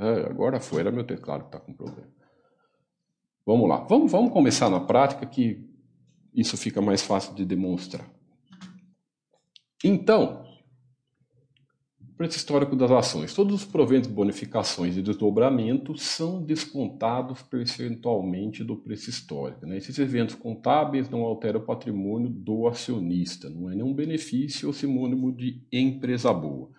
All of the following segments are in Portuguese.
É, agora foi, era meu teclado que está com problema. Vamos lá, vamos, vamos começar na prática que isso fica mais fácil de demonstrar. Então, preço histórico das ações. Todos os proventos, bonificações e desdobramentos são descontados percentualmente do preço histórico. Né? Esses eventos contábeis não alteram o patrimônio do acionista, não é nenhum benefício ou sinônimo de empresa boa.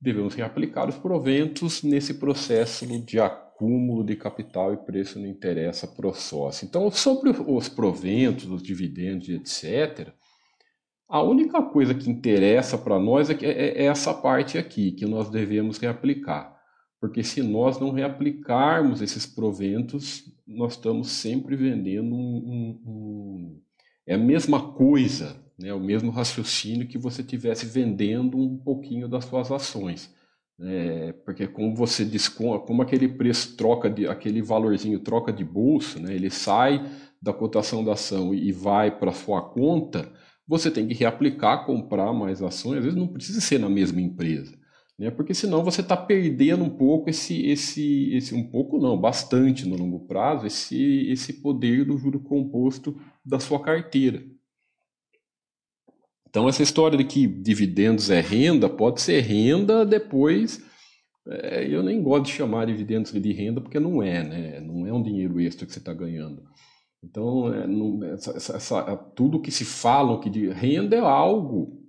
Devemos reaplicar os proventos nesse processo de acúmulo de capital e preço não interessa para o sócio. Então, sobre os proventos, os dividendos, etc., a única coisa que interessa para nós é, é, é, essa parte aqui, que nós devemos reaplicar. Porque se nós não reaplicarmos esses proventos, nós estamos sempre vendendo um, um, um é a mesma coisa, né? o mesmo raciocínio que você tivesse vendendo um pouquinho das suas ações. É, porque como você desconta, como aquele preço troca de aquele valorzinho troca de bolsa, né? ele sai da cotação da ação e vai para sua conta, você tem que reaplicar, comprar mais ações, às vezes não precisa ser na mesma empresa, né? porque senão você está perdendo um pouco esse, esse, esse, um pouco não, bastante no longo prazo, esse, esse poder do juro composto da sua carteira. Então essa história de que dividendos é renda, pode ser renda depois, é, eu nem gosto de chamar dividendos de renda porque não é, né? não é um dinheiro extra que você está ganhando. Então, é, não, essa, essa, tudo que se fala que de renda é algo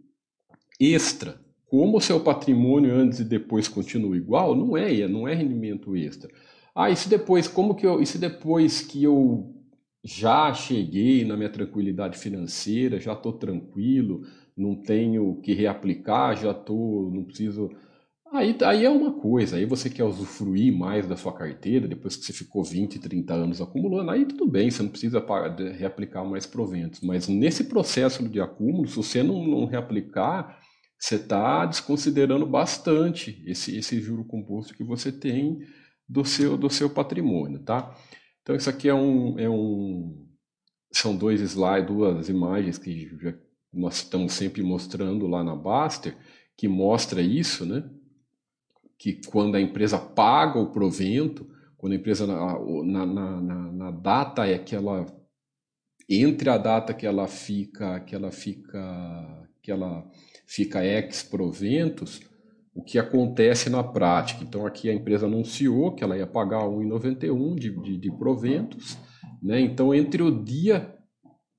extra. Como o seu patrimônio antes e depois continua igual, não é, não é rendimento extra. Ah, e se depois, como que eu, e se depois que eu já cheguei na minha tranquilidade financeira, já estou tranquilo, não tenho que reaplicar, já estou, não preciso Aí, aí é uma coisa, aí você quer usufruir mais da sua carteira, depois que você ficou 20, 30 anos acumulando, aí tudo bem, você não precisa reaplicar mais proventos. Mas nesse processo de acúmulo, se você não, não reaplicar, você está desconsiderando bastante esse, esse juro composto que você tem do seu, do seu patrimônio, tá? Então isso aqui é um, é um são dois slides, duas imagens que já, nós estamos sempre mostrando lá na Baster, que mostra isso, né? que quando a empresa paga o provento, quando a empresa na, na, na, na data é que ela entre a data que ela fica que ela fica que ela fica ex proventos, o que acontece na prática. Então aqui a empresa anunciou que ela ia pagar 1,91 de, de, de proventos, né? Então entre o dia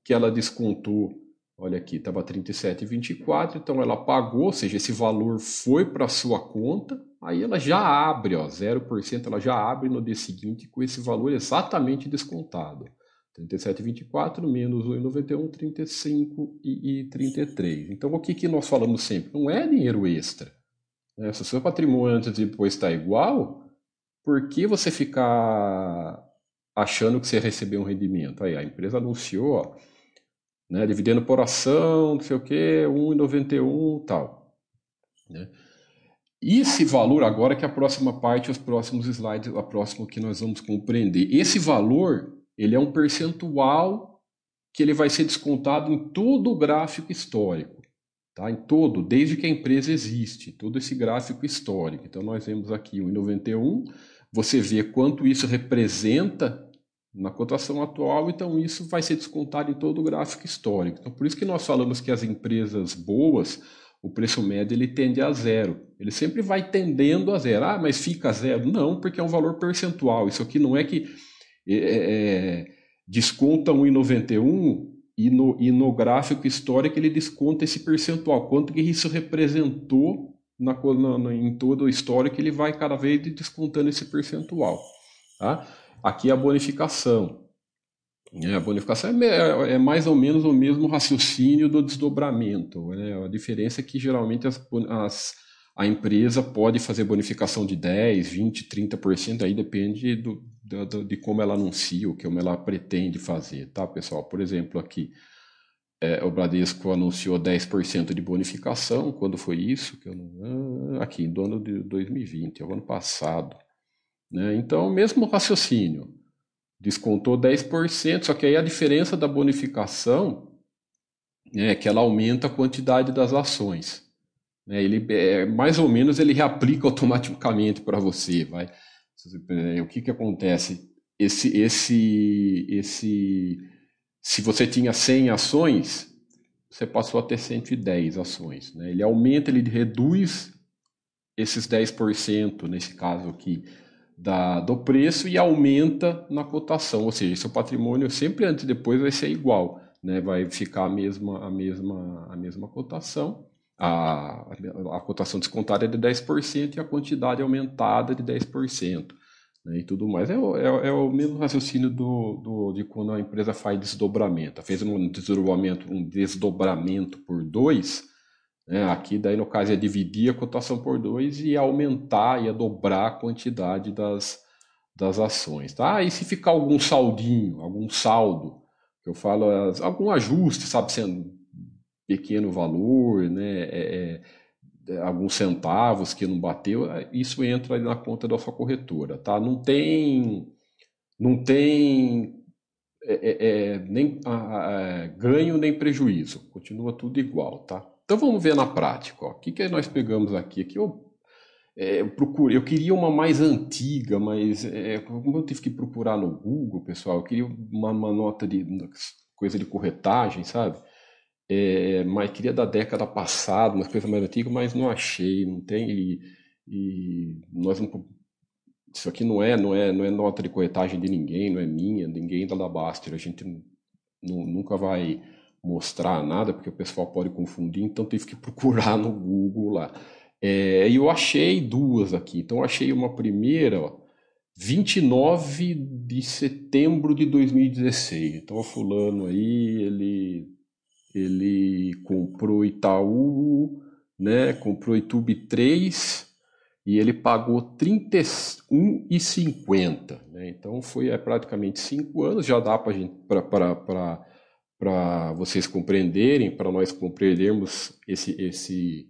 que ela descontou, olha aqui, estava 37,24, então ela pagou, ou seja, esse valor foi para sua conta, Aí ela já abre, ó, 0%, ela já abre no dia seguinte com esse valor exatamente descontado. 37,24 menos 1,91, 35 e, e 33. Então, o que, que nós falamos sempre? Não é dinheiro extra. Né? Se o seu patrimônio antes e depois está igual, por que você ficar achando que você recebeu um rendimento? Aí, a empresa anunciou, ó, né, dividendo por ação, não sei o quê, 1,91 tal. Né? Esse valor agora que é a próxima parte, os próximos slides, a próxima que nós vamos compreender. Esse valor, ele é um percentual que ele vai ser descontado em todo o gráfico histórico, tá? Em todo, desde que a empresa existe, todo esse gráfico histórico. Então nós vemos aqui o 91, você vê quanto isso representa na cotação atual, então isso vai ser descontado em todo o gráfico histórico. Então por isso que nós falamos que as empresas boas o preço médio ele tende a zero. Ele sempre vai tendendo a zero. Ah, mas fica zero? Não, porque é um valor percentual. Isso aqui não é que é, é, desconta 1,91 e no, e no gráfico histórico ele desconta esse percentual. Quanto que isso representou na, na, em todo o histórico, ele vai cada vez descontando esse percentual. Tá? Aqui é a bonificação. É, a bonificação é, é, mais ou menos o mesmo raciocínio do desdobramento. Né? A diferença é que geralmente as, as, a empresa pode fazer bonificação de 10, 20, 30%, aí depende do, do, de como ela anuncia, o que ela pretende fazer, tá, pessoal? Por exemplo, aqui é, o Bradesco anunciou 10% de bonificação, quando foi isso? Que eu não, ah, aqui, do ano de 2020, é o ano passado. Né? Então, mesmo raciocínio descontou 10%, só que aí a diferença da bonificação é que ela aumenta a quantidade das ações. Né, ele é, mais ou menos ele reaplica automaticamente para você, vai. O que, que acontece? Esse, esse, esse, se você tinha 100 ações, você passou a ter 110 ações. Né? Ele aumenta, ele reduz esses 10%, nesse caso aqui, da, do preço e aumenta na cotação, ou seja, seu patrimônio sempre antes e depois vai ser igual, né? vai ficar a mesma, a mesma, a mesma cotação, a, a cotação descontada é de 10% e a quantidade aumentada de 10%. Né? E tudo mais. É, é, é, o mesmo raciocínio do, do, de quando a empresa faz desdobramento. Fez um desdobramento, um desdobramento por dois, né? Aqui, daí, no caso, é dividir a cotação por dois e aumentar, ia dobrar a quantidade das, das ações. Tá? E se ficar algum saldinho, algum saldo, eu falo, algum ajuste, sabe, sendo pequeno valor, né? É, é, alguns centavos que não bateu, isso entra na conta da sua corretora, tá? Não tem, não tem é, é, é nem ganho nem prejuízo, continua tudo igual, tá? Então vamos ver na prática. Ó. O que, que nós pegamos aqui? Aqui eu, é, eu procurei, eu queria uma mais antiga, mas é, como eu tive que procurar no Google, pessoal, eu queria uma, uma nota de coisa de corretagem, sabe? É, mas queria da década passada, uma coisa mais antiga, mas não achei, não tem. E, e nós não, isso aqui não é, não é, não é nota de corretagem de ninguém, não é minha, ninguém da Baster. A gente nunca vai mostrar nada, porque o pessoal pode confundir, então tive que procurar no Google lá. É, e eu achei duas aqui. Então, achei uma primeira, ó, 29 de setembro de 2016. Então, o fulano aí, ele, ele comprou Itaú, né? Comprou Itube 3 e ele pagou R$ 31,50. Né? Então, foi é, praticamente cinco anos. Já dá para para vocês compreenderem, para nós compreendermos esse, esse,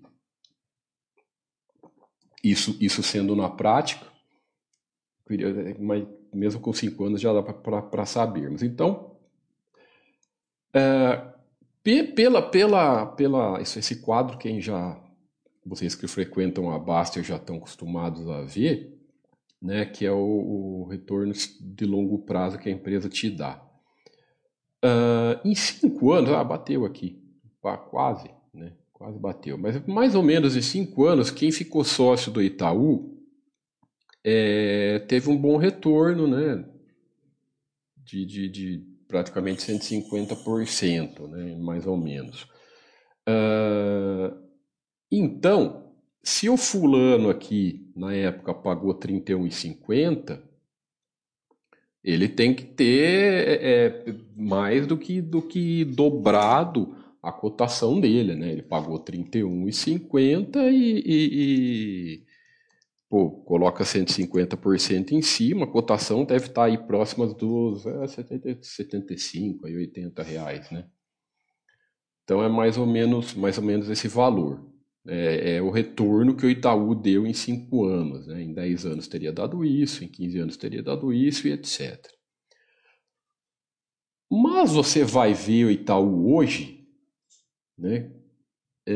isso, isso sendo na prática, mas mesmo com cinco anos já dá para sabermos. Então, é, pela, pela, pela isso, esse quadro, quem já, vocês que frequentam a Baster já estão acostumados a ver, né, que é o, o retorno de longo prazo que a empresa te dá. Uh, em cinco anos, ah, bateu aqui, quase, né? Quase bateu. Mas mais ou menos em cinco anos, quem ficou sócio do Itaú é, teve um bom retorno, né? De, de, de praticamente 150%, né? Mais ou menos. Uh, então, se o fulano aqui na época pagou 31,50 ele tem que ter é, é, mais do que, do que dobrado a cotação dele, né? Ele pagou 31,50 e, e, e pô, coloca 150% em cima, a cotação deve estar aí próxima dos é, 70, 75 aí 80 reais, né? Então é mais ou menos, mais ou menos esse valor é, é, o retorno que o Itaú deu em cinco anos. Né? Em 10 anos teria dado isso, em 15 anos teria dado isso e etc. Mas você vai ver o Itaú hoje, né? É...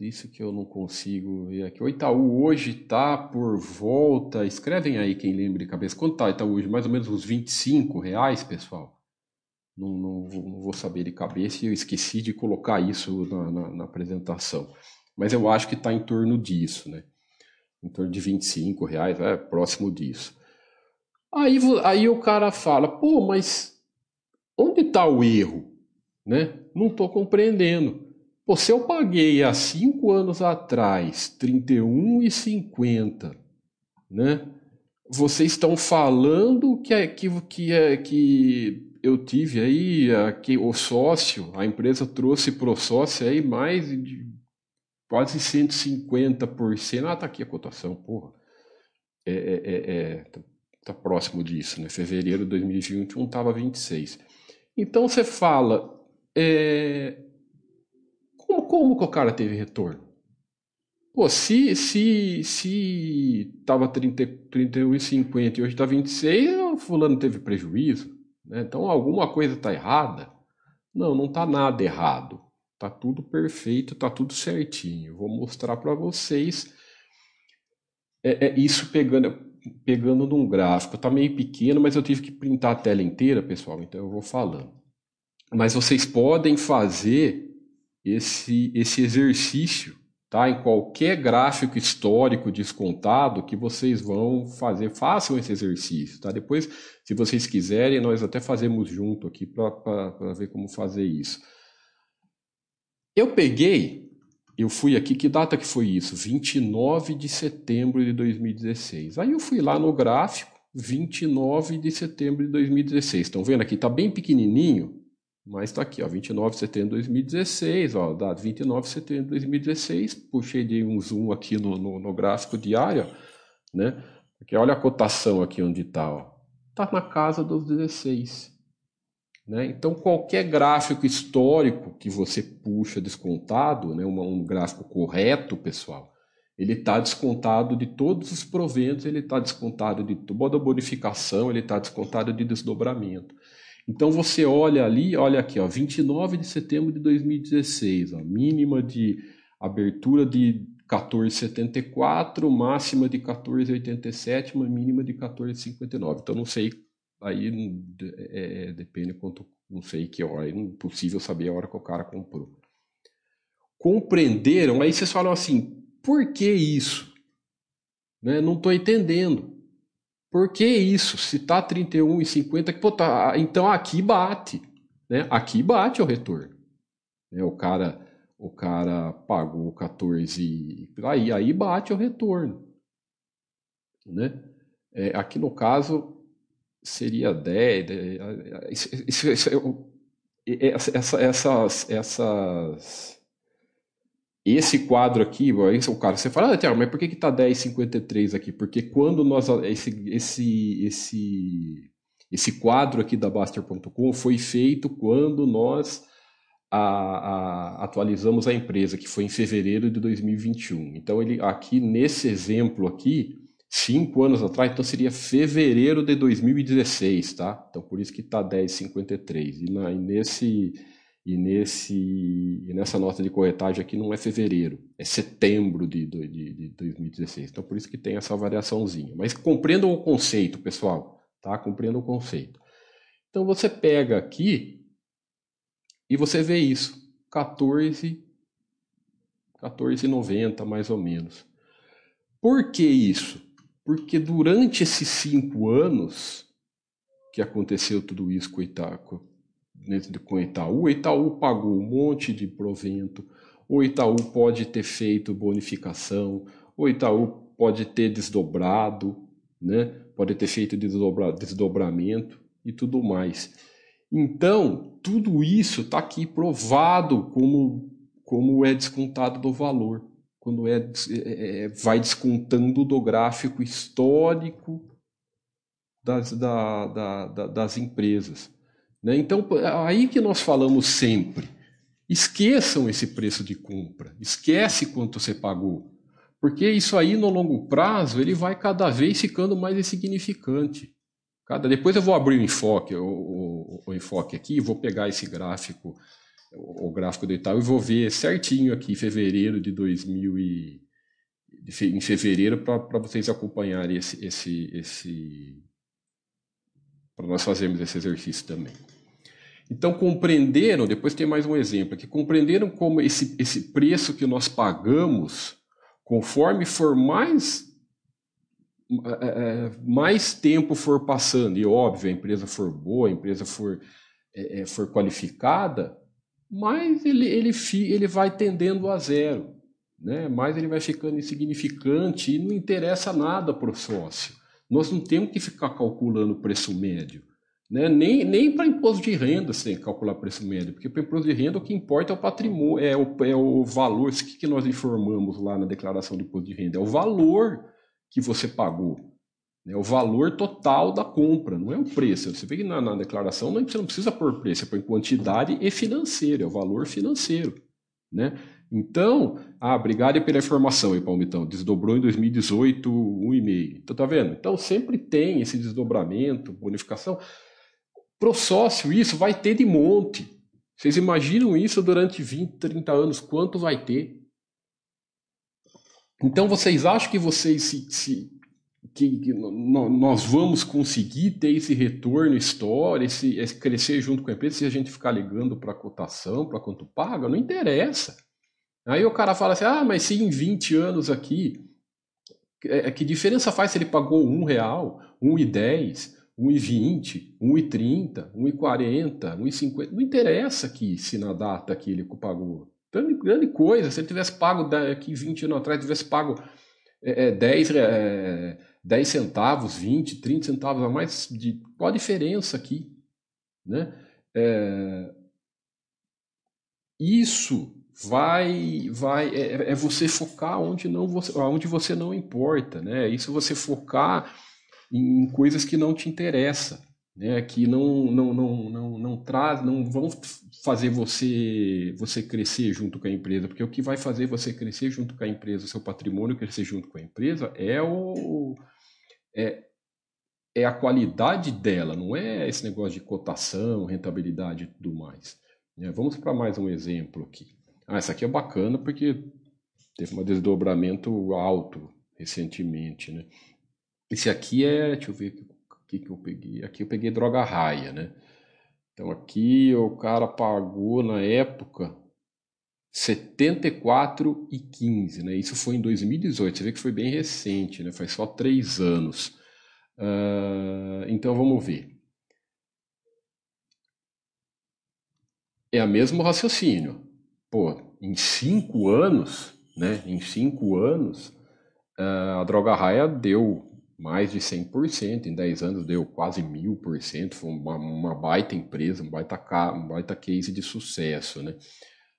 Isso que eu não consigo ver aqui. O Itaú hoje está por volta. Escrevem aí quem lembra de cabeça. Quanto está Itaú hoje? Mais ou menos uns 25 reais, pessoal? não, não, não, vou saber de cabeça e eu esqueci de colocar isso na, na, na apresentação. Mas eu acho que está em torno disso, né? Em torno de 25 reais, é próximo disso. Aí, aí o cara fala, pô, mas onde está o erro? Né? Não estou compreendendo. Pô, se eu paguei há cinco anos atrás R$ 31,50, né? Vocês estão falando que é que, que, é, que eu tive aí aqui o sócio, a empresa trouxe para o sócio aí mais de quase 150%. Ah, tá aqui a cotação, porra. É, é, é, é tá, tá, próximo disso, né? Fevereiro de 2021 estava 26. Então você fala, é, como, como que o cara teve retorno? Pô, se se se tava 30, 31,50 e hoje está 26, o fulano teve prejuízo. Né? Então alguma coisa está errada? Não, não está nada errado. Está tudo perfeito, está tudo certinho. Vou mostrar para vocês. É, é, isso pegando. pegando num gráfico. Está meio pequeno, mas eu tive que printar a tela inteira, pessoal, então eu vou falando. Mas vocês podem fazer esse, esse exercício tá? em qualquer gráfico histórico descontado que vocês vão fazer. Façam esse exercício. Tá? Depois, se vocês quiserem, nós até fazemos junto aqui para ver como fazer isso. Eu peguei eu fui aqui, que data que foi isso? 29 de setembro de 2016. Aí eu fui lá no gráfico, 29 de setembro de 2016. Estão vendo aqui? Está bem pequenininho, mas está aqui, ó, 29 de setembro de 2016, ó, data 29 de setembro de 2016. Puxei de um zoom aqui no, no, no gráfico diário, né? Porque olha a cotação aqui onde está. Está na casa dos 16. Né? Então, qualquer gráfico histórico que você puxa descontado, né, um gráfico correto, pessoal, ele está descontado de todos os proventos, ele está descontado de toda a bonificação, ele está descontado de desdobramento. Então você olha ali, olha aqui, ó, 29 de setembro de 2016, ó, mínima de abertura de 14,74, máxima de 14,87, uma mínima de 14,59. Então não sei aí é, é, depende quanto, não sei que hora, é impossível saber a hora que o cara comprou. Compreenderam? Aí vocês falam assim, por que isso? Né? Não estou entendendo. Por que isso? Se está 31,50, pô, tá, então aqui bate. Né? Aqui bate o retorno. Né? O cara o cara pagou 14, aí, aí bate o retorno. Né? É, aqui no caso, seria 10. Isso, isso, essa, essas, essas, esse quadro aqui, esse é o cara, você fala, ah, Tiago, mas por que está 10,53 aqui? Porque quando nós. Esse, esse, esse, esse quadro aqui da Baster.com foi feito quando nós a, a, atualizamos a empresa, que foi em fevereiro de 2021. Então, ele aqui nesse exemplo aqui, cinco anos atrás, então seria fevereiro de 2016, tá? Então por isso que está 10,53. E, e, nesse, e, nesse, e nessa nota de corretagem aqui não é fevereiro, é setembro de, de, de 2016. Então por isso que tem essa variaçãozinha. Mas compreendam o conceito, pessoal, tá? Compreendam o conceito. Então você pega aqui e você vê isso, 14, 14,90 mais ou menos. Por que isso? Porque durante esses cinco anos que aconteceu tudo isso com o Itaú, com o Itaú, o Itaú pagou um monte de provento, o Itaú pode ter feito bonificação, o Itaú pode ter desdobrado, né? pode ter feito desdobra, desdobramento e tudo mais. Então, tudo isso está aqui provado como, como é descontado do valor quando é, é, é, vai descontando do gráfico histórico das, da, da, da, das empresas. Né? Então, aí que nós falamos sempre. Esqueçam esse preço de compra, esquece quanto você pagou, porque isso aí no longo prazo ele vai cada vez ficando mais insignificante. Cada, depois eu vou abrir o enfoque, o, o, o enfoque aqui, vou pegar esse gráfico o gráfico do Itaú e vou ver certinho aqui fevereiro de 2000 e, em fevereiro para vocês acompanharem esse, esse, esse para nós fazermos esse exercício também. Então compreenderam, depois tem mais um exemplo aqui, compreenderam como esse, esse preço que nós pagamos, conforme for mais é, é, mais tempo for passando, e óbvio, a empresa for boa, a empresa for, é, é for qualificada, mais ele, ele, ele vai tendendo a zero. Né? Mais ele vai ficando insignificante e não interessa nada para o sócio. Nós não temos que ficar calculando preço médio. Né? Nem, nem para imposto de renda que calcular preço médio, porque para imposto de renda o que importa é o patrimônio, é o, é o valor. Isso que, que nós informamos lá na declaração de imposto de renda? É o valor que você pagou. É o valor total da compra, não é o preço. Você vê que na, na declaração não, você não precisa pôr preço, você põe quantidade e financeiro, é o valor financeiro. Né? Então, ah, obrigado pela informação aí, Palmitão. Desdobrou em 2018 1,5. Então, tá vendo? Então, sempre tem esse desdobramento, bonificação. Pro sócio, isso vai ter de monte. Vocês imaginam isso durante 20, 30 anos? Quanto vai ter? Então, vocês acham que vocês se, se que, nós vamos conseguir ter esse retorno histórico, esse, esse, crescer junto com a empresa se a gente ficar ligando para cotação, para quanto paga, não interessa. Aí o cara fala assim, ah, mas se em 20 anos aqui, é, é, que diferença faz se ele pagou um real, um e dez, um e vinte, um e trinta, um e quarenta, um e cinquenta, não interessa aqui se na data que ele pagou. Grande, grande coisa, se ele tivesse pago aqui 20 anos atrás, tivesse pago é, 10, é, 10 centavos, 20, 30 centavos a mais, de, qual a diferença aqui? Né? É, isso vai vai é, é, você focar onde não você onde você não importa né? Isso você focar em coisas que não te interessam né? Que não não não não, não traz não vão fazer você você crescer junto com a empresa porque o que vai fazer você crescer junto com a empresa seu patrimônio crescer junto com a empresa é o é, é a qualidade dela não é esse negócio de cotação rentabilidade e tudo mais né? vamos para mais um exemplo aqui ah, essa aqui é bacana porque teve um desdobramento alto recentemente, né? Esse aqui é, deixa eu ver o que, que eu peguei. Aqui eu peguei droga raia, né? Então aqui o cara pagou na época 74,15, né? Isso foi em 2018. Você vê que foi bem recente, né? Faz só três anos. Uh, então vamos ver. É o mesmo raciocínio pô, em cinco anos, né? Em cinco anos, ah, a droga raia deu mais de 100%, em 10 anos deu quase mil por cento, foi uma, uma, baita empresa, um baita, um baita case de sucesso, né?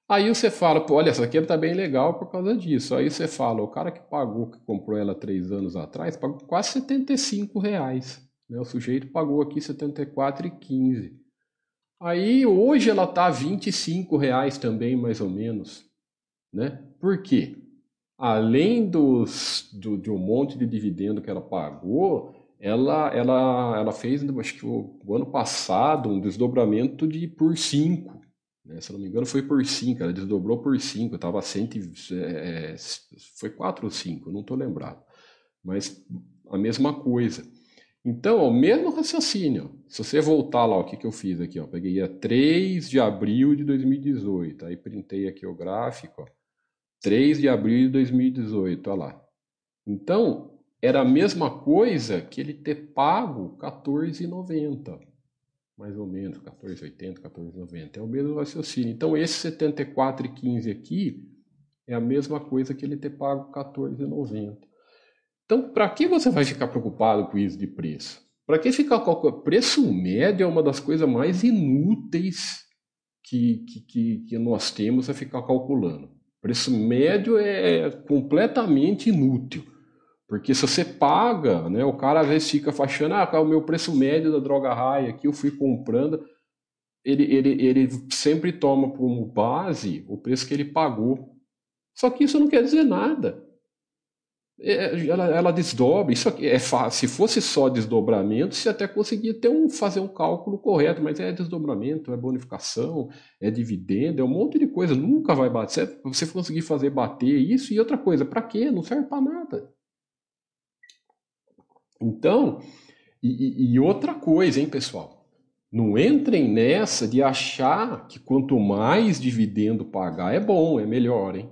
Aí você fala, pô, olha, essa aqui tá bem legal por causa disso. Aí você fala, o cara que pagou, que comprou ela três anos atrás, pagou quase 75 reais. Né? O sujeito pagou aqui 74,15. Aí hoje ela está a 25 reais também, mais ou menos. Né? Por quê? Além dos, do, de um monte de dividendo que ela pagou, ela, ela, ela fez, acho que o, o ano passado, um desdobramento de por 5. Né? Se não me engano, foi por 5, ela desdobrou por 5, estava cento, é, foi 4 ou 5, não estou lembrado. Mas a mesma coisa. Então, o mesmo raciocínio. Se você voltar lá, o que, que eu fiz aqui? Ó, peguei a 3 de abril de 2018, aí printei aqui o gráfico, ó, 3 de abril de 2018, olha lá. Então, era a mesma coisa que ele ter pago 14,90, mais ou menos, 14,80, 14,90, é o mesmo raciocínio. Então, esse 74,15 aqui é a mesma coisa que ele ter pago 14,90. Então, para que você vai ficar preocupado com isso de preço? Para que ficar com preço médio é uma das coisas mais inúteis que, que, que, nós temos a ficar calculando. Preço médio é completamente inútil. Porque se você paga, né, o cara às vezes fica achando, ah, o meu preço médio da droga raia aqui eu fui comprando, ele, ele, ele sempre toma como base o preço que ele pagou. Só que isso não quer dizer nada. É, ela, ela desdobra, isso aqui é fácil. Se fosse só desdobramento, você até conseguia ter um, fazer um cálculo correto, mas é desdobramento, é bonificação, é dividendo, é um monte de coisa, nunca vai bater. Você conseguir fazer bater isso e outra coisa, para quê? Não serve para nada. Então, e, e outra coisa, hein, pessoal? Não entrem nessa de achar que quanto mais dividendo pagar é bom, é melhor, hein?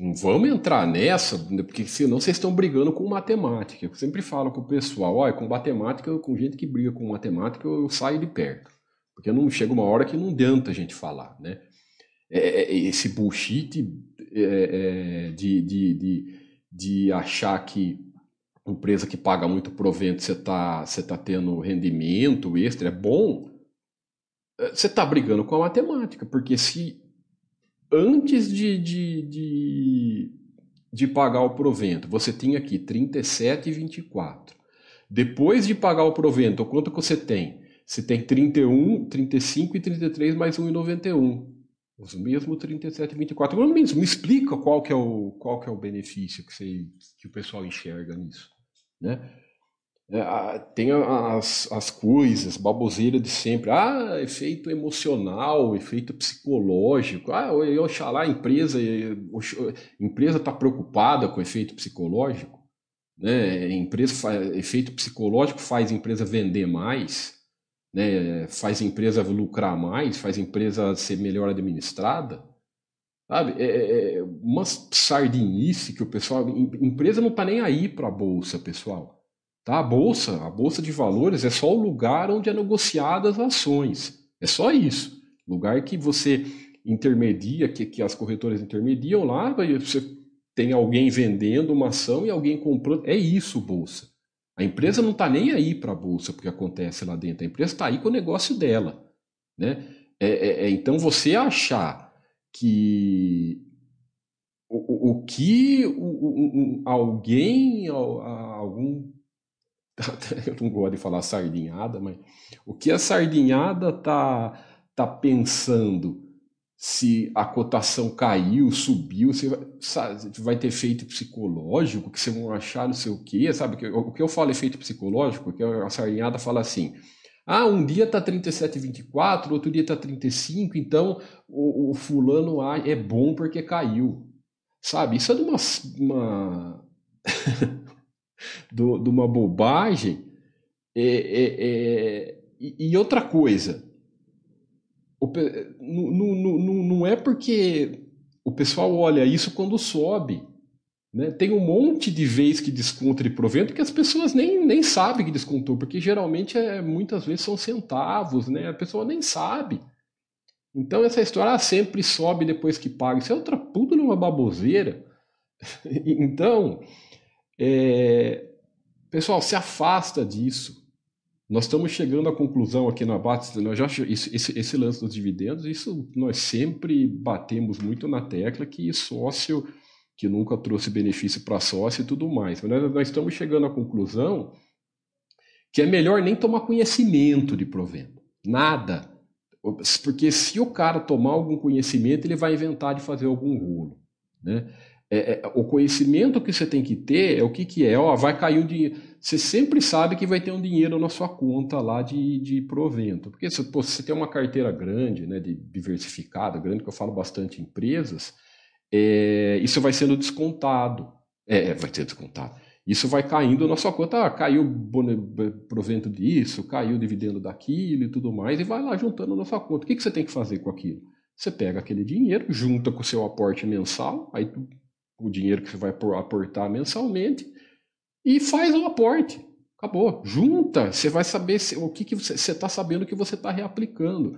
Vamos entrar nessa, porque senão vocês estão brigando com matemática. Eu sempre falo com o pessoal, olha, com matemática, com gente que briga com matemática, eu saio de perto. Porque não chega uma hora que não adianta a gente falar, né? É, é, é esse bullshit é, é, de, de, de, de achar que empresa que paga muito provento você está você tá tendo rendimento extra, é bom, é, você está brigando com a matemática, porque se antes de, de, de, de pagar o provento, você tinha aqui 37,24. Depois de pagar o provento, quanto que você tem? Você tem 31, 35 e 33 mais 1,91. Os mesmos 37,24. Agora me, me explica qual que, é o, qual que é o benefício que, você, que o pessoal enxerga nisso. Né? É, tem as, as coisas, baboseira de sempre. Ah, efeito emocional, efeito psicológico. Ah, oxalá a empresa empresa está preocupada com efeito psicológico. né? Empresa faz, efeito psicológico faz empresa vender mais, né? Faz empresa lucrar mais, faz empresa ser melhor administrada. Sabe? É, é, é uma sardinice que o pessoal. Empresa não está nem aí para a bolsa, pessoal. Tá? A bolsa, a bolsa de valores é só o lugar onde é negociadas as ações. É só isso. Lugar que você intermedia, que, que as corretoras intermediam lá, você tem alguém vendendo uma ação e alguém comprando. É isso, bolsa. A empresa não está nem aí para a bolsa porque acontece lá dentro. A empresa está aí com o negócio dela. Né? É, é, é, então você achar que o, o, o que o, alguém, algum. Eu não gosto de falar sardinhada, mas o que a sardinhada está tá pensando se a cotação caiu, subiu, você vai, vai ter efeito psicológico, que você vão achar não sei o quê, sabe? O que eu falo efeito psicológico, que a sardinhada fala assim, ah, um dia tá 37,24, outro dia tá 35, então o, o fulano é bom porque caiu. Sabe? Isso é de uma, uma do, de uma bobagem. É, é, é... E, e outra coisa, o, não, não, é porque o pessoal olha isso quando sobe. Né? Tem um monte de vez que desconta de provento que as pessoas nem, nem sabem que descontou, porque geralmente é, muitas vezes são centavos, né? a pessoa nem sabe. Então essa história ah, sempre sobe depois que paga. Isso é outra puta numa baboseira. então, é... pessoal, se afasta disso. Nós estamos chegando à conclusão aqui na Bates, nós já, esse, esse, lance dos dividendos, isso nós sempre batemos muito na tecla que sócio que nunca trouxe benefício para sócio e tudo mais. Mas nós, nós estamos chegando à conclusão que é melhor nem tomar conhecimento de provento. Nada. Porque se o cara tomar algum conhecimento, ele vai inventar de fazer algum rolo. Né? É, é, o conhecimento que você tem que ter é o que, que é. Ó, vai cair um dinheiro. Você sempre sabe que vai ter um dinheiro na sua conta lá de, de provento. Porque se você tem uma carteira grande, né, de diversificada, grande, que eu falo bastante empresas, é, isso vai sendo descontado. É, é, vai ser descontado. Isso vai caindo na sua conta. Ah, caiu o provento disso, caiu o dividendo daquilo e tudo mais, e vai lá juntando na sua conta. O que, que você tem que fazer com aquilo? Você pega aquele dinheiro, junta com o seu aporte mensal, aí o dinheiro que você vai aportar mensalmente e faz o aporte. Acabou. Junta. Você vai saber se, o que, que você está sabendo que você está reaplicando.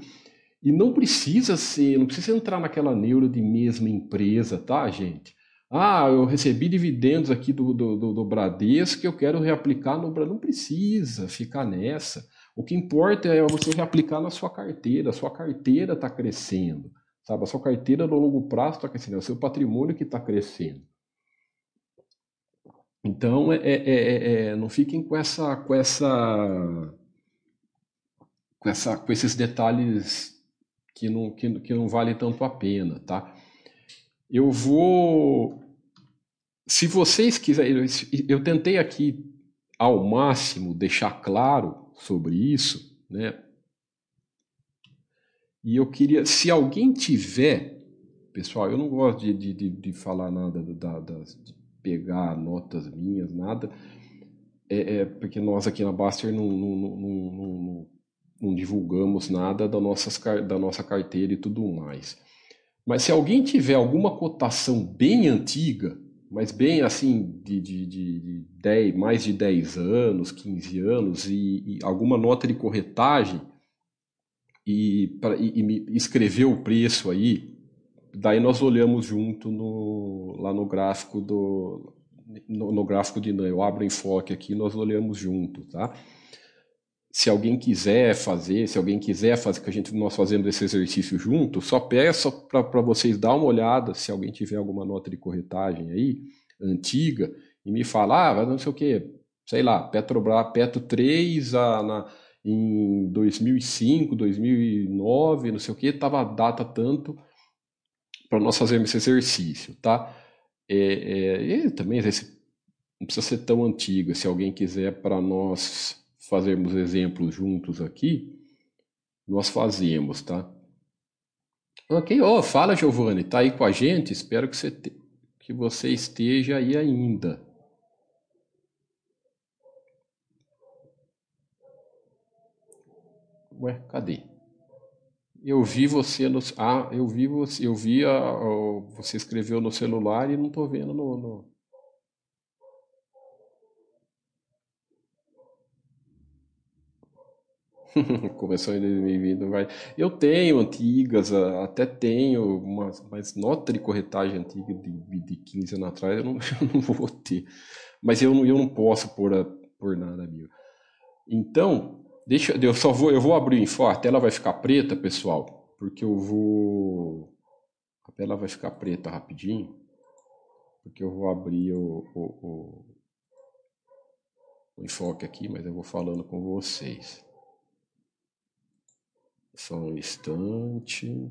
E não precisa ser, não precisa entrar naquela neuro de mesma empresa, tá, gente? Ah, eu recebi dividendos aqui do, do, do, do Bradesco que eu quero reaplicar no Bradesco. Não precisa ficar nessa. O que importa é você reaplicar na sua carteira. A sua carteira está crescendo. Sabe? A sua carteira no longo prazo está crescendo, é o seu patrimônio que está crescendo. Então, é, é, é, é, não fiquem com essa, com essa, com essa, com esses detalhes que não, que, que não vale tanto a pena, tá? Eu vou, se vocês quiserem, eu tentei aqui ao máximo deixar claro sobre isso, né? E eu queria, se alguém tiver, pessoal, eu não gosto de, de, de falar nada, da, da, de pegar notas minhas, nada, é, é porque nós aqui na Baster não, não, não, não, não divulgamos nada da, nossas, da nossa carteira e tudo mais. Mas se alguém tiver alguma cotação bem antiga, mas bem assim, de, de, de, de 10, mais de 10 anos, 15 anos, e, e alguma nota de corretagem, e, pra, e, e me escreveu o preço aí, daí nós olhamos junto no, lá no gráfico do no, no gráfico de eu abro enfoque aqui, nós olhamos junto, tá? Se alguém quiser fazer, se alguém quiser fazer, que a gente nós fazemos esse exercício junto, só peço para vocês dar uma olhada, se alguém tiver alguma nota de corretagem aí, antiga, e me falar, ah, não sei o que, sei lá, Petrobras, Petro 3, a, na, em 2005, 2009, não sei o que, estava a data tanto para nós fazermos esse exercício, tá? É, é, e também esse, não precisa ser tão antigo, se alguém quiser para nós fazermos exemplos juntos aqui, nós fazemos, tá? Ok, oh, fala Giovanni, tá aí com a gente? Espero que você, te, que você esteja aí ainda. Ué, cadê? Eu vi você no. Ah, eu vi você. Eu vi a, você escreveu no celular e não estou vendo no, no... Começou em 2020, vai. Eu tenho antigas, até tenho, uma, mas nota de corretagem antiga de, de 15 anos atrás eu não, eu não vou ter. Mas eu, eu não posso pôr, por nada mil. Então, deixa, eu só vou, eu vou abrir o info, a tela vai ficar preta, pessoal, porque eu vou, a tela vai ficar preta rapidinho, porque eu vou abrir o, o, o, o enfoque aqui, mas eu vou falando com vocês. Só um instante.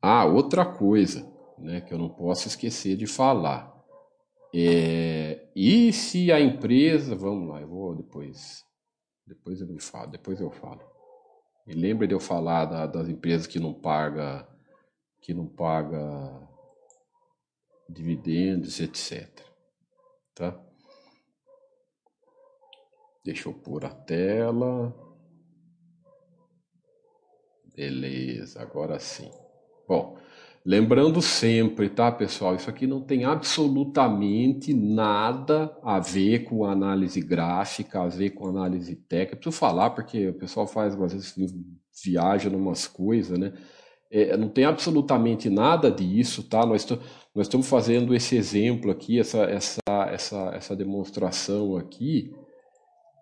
Ah, outra coisa, né, que eu não posso esquecer de falar. É, e se a empresa, vamos lá, eu vou depois, depois eu me falo, depois eu falo. E lembre de eu falar da, das empresas que não paga, que não paga dividendos, etc. Tá? Deixa eu pôr a tela. Beleza, agora sim. Bom, lembrando sempre, tá, pessoal? Isso aqui não tem absolutamente nada a ver com análise gráfica, a ver com análise técnica. Preciso falar porque o pessoal faz, às vezes, viaja em umas coisas, né? É, não tem absolutamente nada disso, tá? Nós, nós estamos fazendo esse exemplo aqui, essa, essa, essa, essa demonstração aqui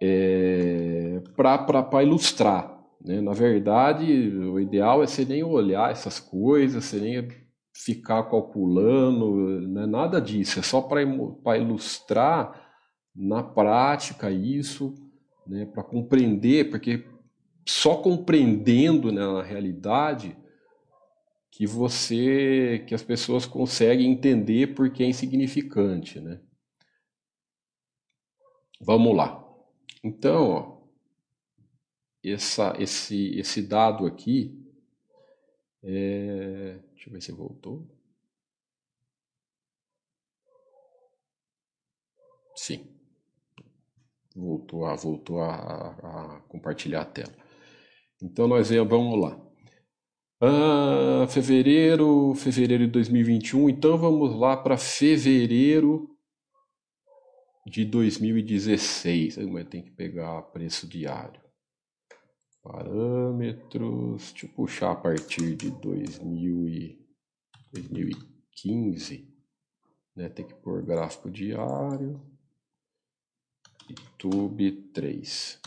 é, para ilustrar. Né? Na verdade, o ideal é você nem olhar essas coisas, você nem ficar calculando, né? nada disso, é só para ilustrar na prática isso, né? para compreender, porque só compreendendo né, na realidade que você, que as pessoas conseguem entender porque é insignificante, né? Vamos lá. Então, ó, essa, esse, esse dado aqui, é... deixa eu ver se voltou. Sim, voltou a, voltou a, a compartilhar a tela. Então nós vamos lá. Ah, fevereiro, fevereiro de 2021. Então vamos lá para fevereiro de 2016. Mas tem que pegar preço diário. Parâmetros. Deixa eu puxar a partir de 2000 e 2015. Né? Tem que pôr gráfico diário. YouTube 3.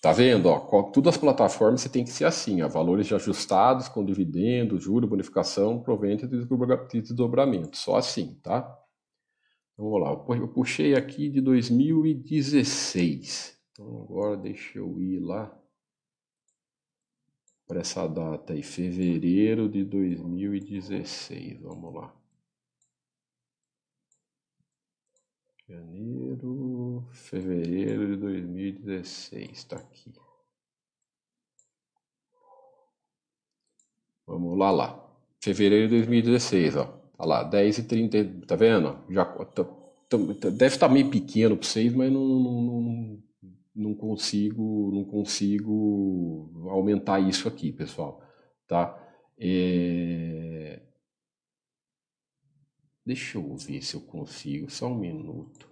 Tá vendo? Ó, todas as plataformas você tem que ser assim, ó, valores ajustados com dividendo, juro, bonificação, provento e desdobramento. Só assim, tá? Vamos lá, eu puxei aqui de 2016. Então agora deixa eu ir lá para essa data aí, fevereiro de 2016. Vamos lá. Janeiro, fevereiro de 2016, está aqui. Vamos lá, lá. Fevereiro de 2016, ó. Olha lá, 10 e 30, tá vendo? Já, tá, tá, deve estar tá meio pequeno para vocês, mas não, não, não, não, consigo não consigo aumentar isso aqui, pessoal. Tá? É... Deixa eu ver se eu consigo, só um minuto.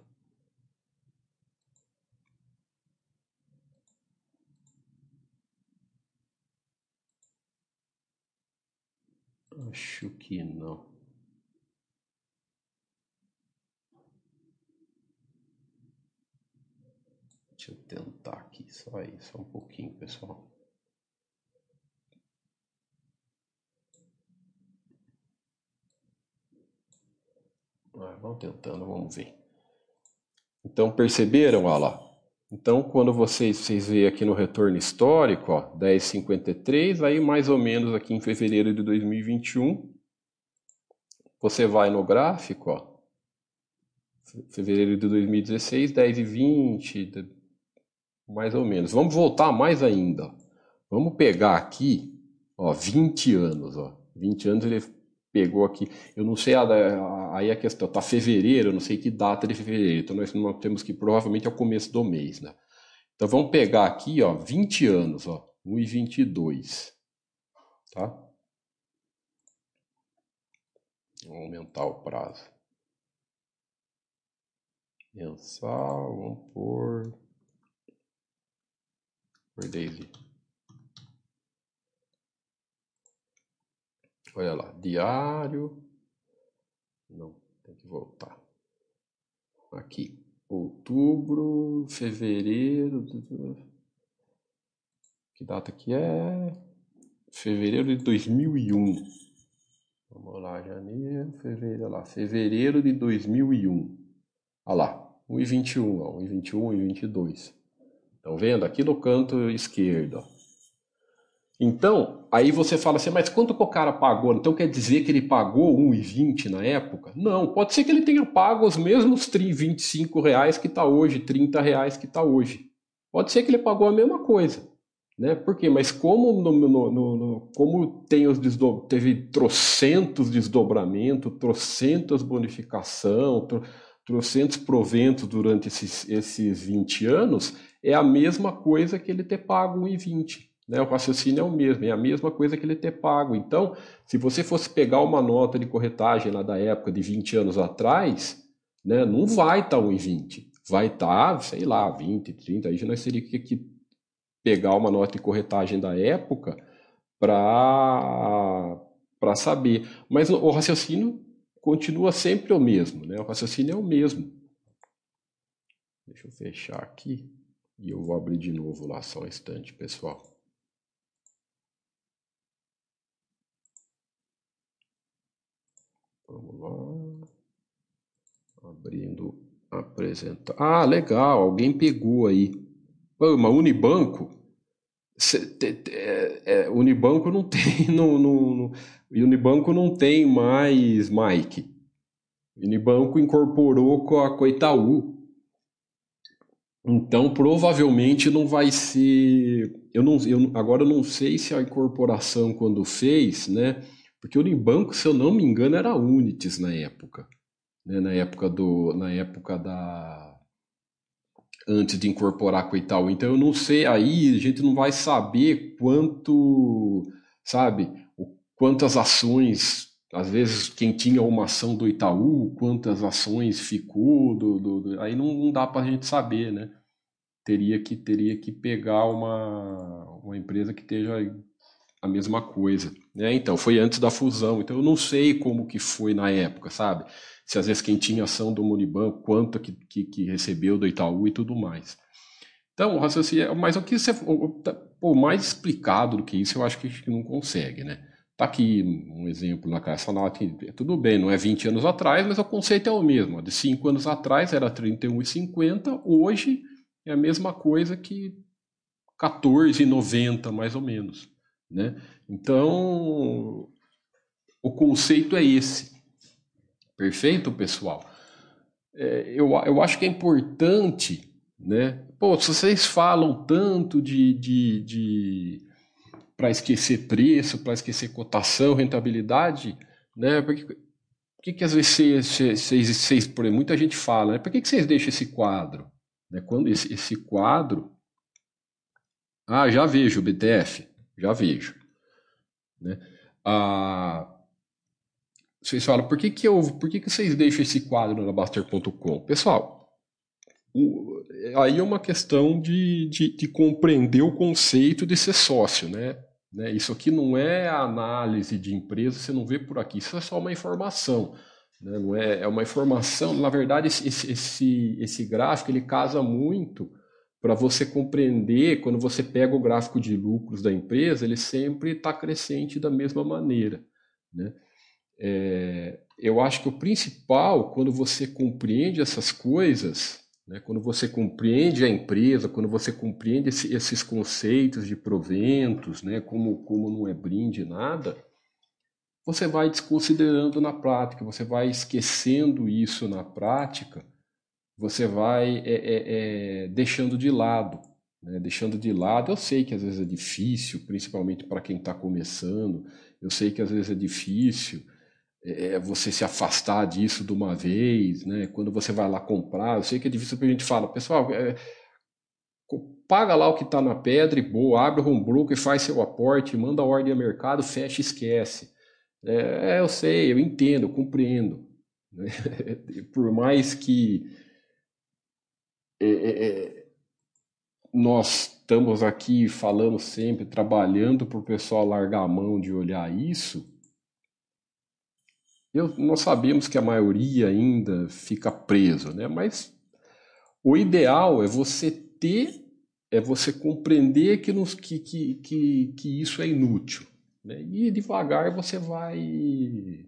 Acho que não. Deixa eu tentar aqui, só aí, só um pouquinho, pessoal. Ah, vamos tentando, vamos ver. Então, perceberam, olha lá. Então, quando vocês, vocês veem aqui no retorno histórico, ó, 10,53, aí mais ou menos aqui em fevereiro de 2021, você vai no gráfico, ó, fevereiro de 2016, 10,20, mais ou menos. Vamos voltar mais ainda. Vamos pegar aqui, ó, 20 anos, ó. 20 anos ele pegou aqui. Eu não sei, a, a, aí a questão, tá fevereiro, eu não sei que data de fevereiro, então nós, temos que provavelmente é o começo do mês, né? Então vamos pegar aqui, ó, 20 anos, ó, 1 e 22, tá? Vamos aumentar o prazo. Mensal, vamos por... Por Daisy. Olha lá, diário. Não, tem que voltar. Aqui, outubro, fevereiro. Que data que é? Fevereiro de 2001. Vamos lá, janeiro, fevereiro, lá, fevereiro de 2001. Olha lá, 1,21, ó, 1,21 e 22. Estão vendo? Aqui no canto esquerdo. Então, aí você fala assim, mas quanto que o cara pagou? Então quer dizer que ele pagou 1,20 na época? Não, pode ser que ele tenha pago os mesmos 25 reais que está hoje, 30 reais que está hoje. Pode ser que ele pagou a mesma coisa. Né? Por quê? Mas como, no, no, no, como tem os desdo... teve trocentos desdobramentos, trocentas bonificação, tro... trocentos proventos durante esses, esses 20 anos, é a mesma coisa que ele ter pago 1,20. Né? O raciocínio é o mesmo, é a mesma coisa que ele ter pago. Então, se você fosse pegar uma nota de corretagem lá da época de 20 anos atrás, né, não vai estar tá 1,20. Vai estar, tá, sei lá, 20, 30. Aí nós teríamos que pegar uma nota de corretagem da época para saber. Mas o raciocínio continua sempre o mesmo. Né? O raciocínio é o mesmo. Deixa eu fechar aqui e eu vou abrir de novo lá só um instante, pessoal. Vamos lá. Abrindo, apresentar. Ah, legal, alguém pegou aí. Uma Unibanco. É, é, Unibanco não tem. No, no, no, Unibanco não tem mais Mike. Unibanco incorporou com a, com a Itaú. Então, provavelmente não vai ser. Eu não, eu, agora eu não sei se a incorporação, quando fez, né? Porque o Unibanco, se eu não me engano, era Unitis na época. Né? Na época do. Na época da. Antes de incorporar com o Itaú. Então eu não sei, aí a gente não vai saber quanto, sabe, quantas ações às vezes quem tinha uma ação do Itaú, quantas ações ficou, do, do, do aí não, não dá para a gente saber, né? Teria que, teria que pegar uma, uma empresa que esteja a mesma coisa. Né? Então, foi antes da fusão, então eu não sei como que foi na época, sabe? Se às vezes quem tinha ação do Munibanco, quanto que, que, que recebeu do Itaú e tudo mais. Então, raciocínio, mas o que você, o mais explicado do que isso, eu acho que não consegue, né? Tá aqui um exemplo na Caixa Nota, tudo bem, não é 20 anos atrás, mas o conceito é o mesmo. De 5 anos atrás era 31,50, hoje é a mesma coisa que 14,90 mais ou menos. Né? Então, o conceito é esse. Perfeito, pessoal? É, eu, eu acho que é importante, né? Pô, se vocês falam tanto de, de, de para esquecer preço, para esquecer cotação, rentabilidade, né? Porque, por que, que às vezes vocês, vocês, vocês, por exemplo, muita gente fala, né? Por que, que vocês deixam esse quadro? Né? Quando esse, esse quadro. Ah, já vejo o BTF já vejo. Né? Ah, vocês falam, por que, que, eu, por que, que vocês deixam esse quadro na Baster.com? Pessoal, o, aí é uma questão de, de, de, compreender o conceito de ser sócio, né? né? Isso aqui não é análise de empresa, você não vê por aqui, isso é só uma informação. Né? Não é, é uma informação, na verdade, esse, esse, esse gráfico ele casa muito para você compreender, quando você pega o gráfico de lucros da empresa, ele sempre está crescente da mesma maneira. Né? É, eu acho que o principal, quando você compreende essas coisas, né, quando você compreende a empresa, quando você compreende esse, esses conceitos de proventos, né, como, como não é brinde nada, você vai desconsiderando na prática, você vai esquecendo isso na prática você vai é, é, é, deixando de lado. Né? Deixando de lado, eu sei que às vezes é difícil, principalmente para quem está começando, eu sei que às vezes é difícil, é, é, você se afastar disso de uma vez, né? Quando você vai lá comprar, eu sei que é difícil porque a gente fala, pessoal, é, paga lá o que está na pedra e boa, abre o home broker, faz seu aporte, manda a ordem ao mercado, fecha e esquece. É, eu sei, eu entendo, eu compreendo. Né? Por mais que é, é, é, nós estamos aqui falando sempre, trabalhando para o pessoal largar a mão de olhar isso, eu, nós sabemos que a maioria ainda fica preso, né? mas o ideal é você ter, é você compreender que, nos, que, que, que, que isso é inútil. Né? E devagar você vai,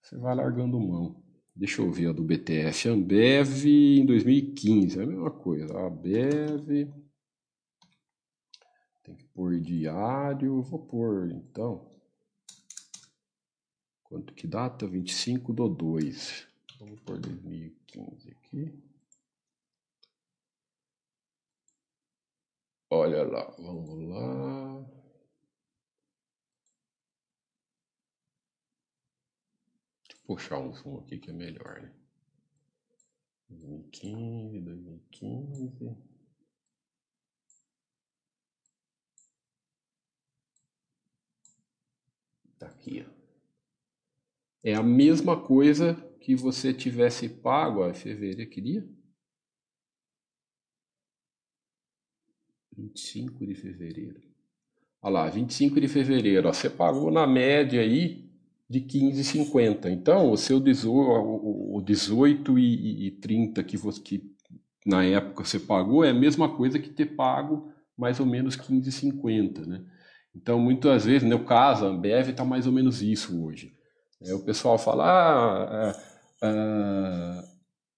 você vai largando mão. Deixa eu ver a do BTF. Ambev em 2015, é a mesma coisa. Ambev. Tem que pôr diário. Vou pôr então. Quanto que data? 25 do 2. Vamos por 2015 aqui. Olha lá, vamos lá. Puxar um zoom aqui que é melhor, né? 2015, 2015. Tá aqui, ó. É a mesma coisa que você tivesse pago a fevereiro, que dia? 25 de fevereiro. Olha lá, 25 de fevereiro, ó, você pagou na média aí de 15,50. Então, o seu 18 e, e 30 que, que na época você pagou é a mesma coisa que ter pago mais ou menos 15,50, né? Então, muitas vezes, no caso, a Ambev está mais ou menos isso hoje. É, o pessoal fala, ah, ah,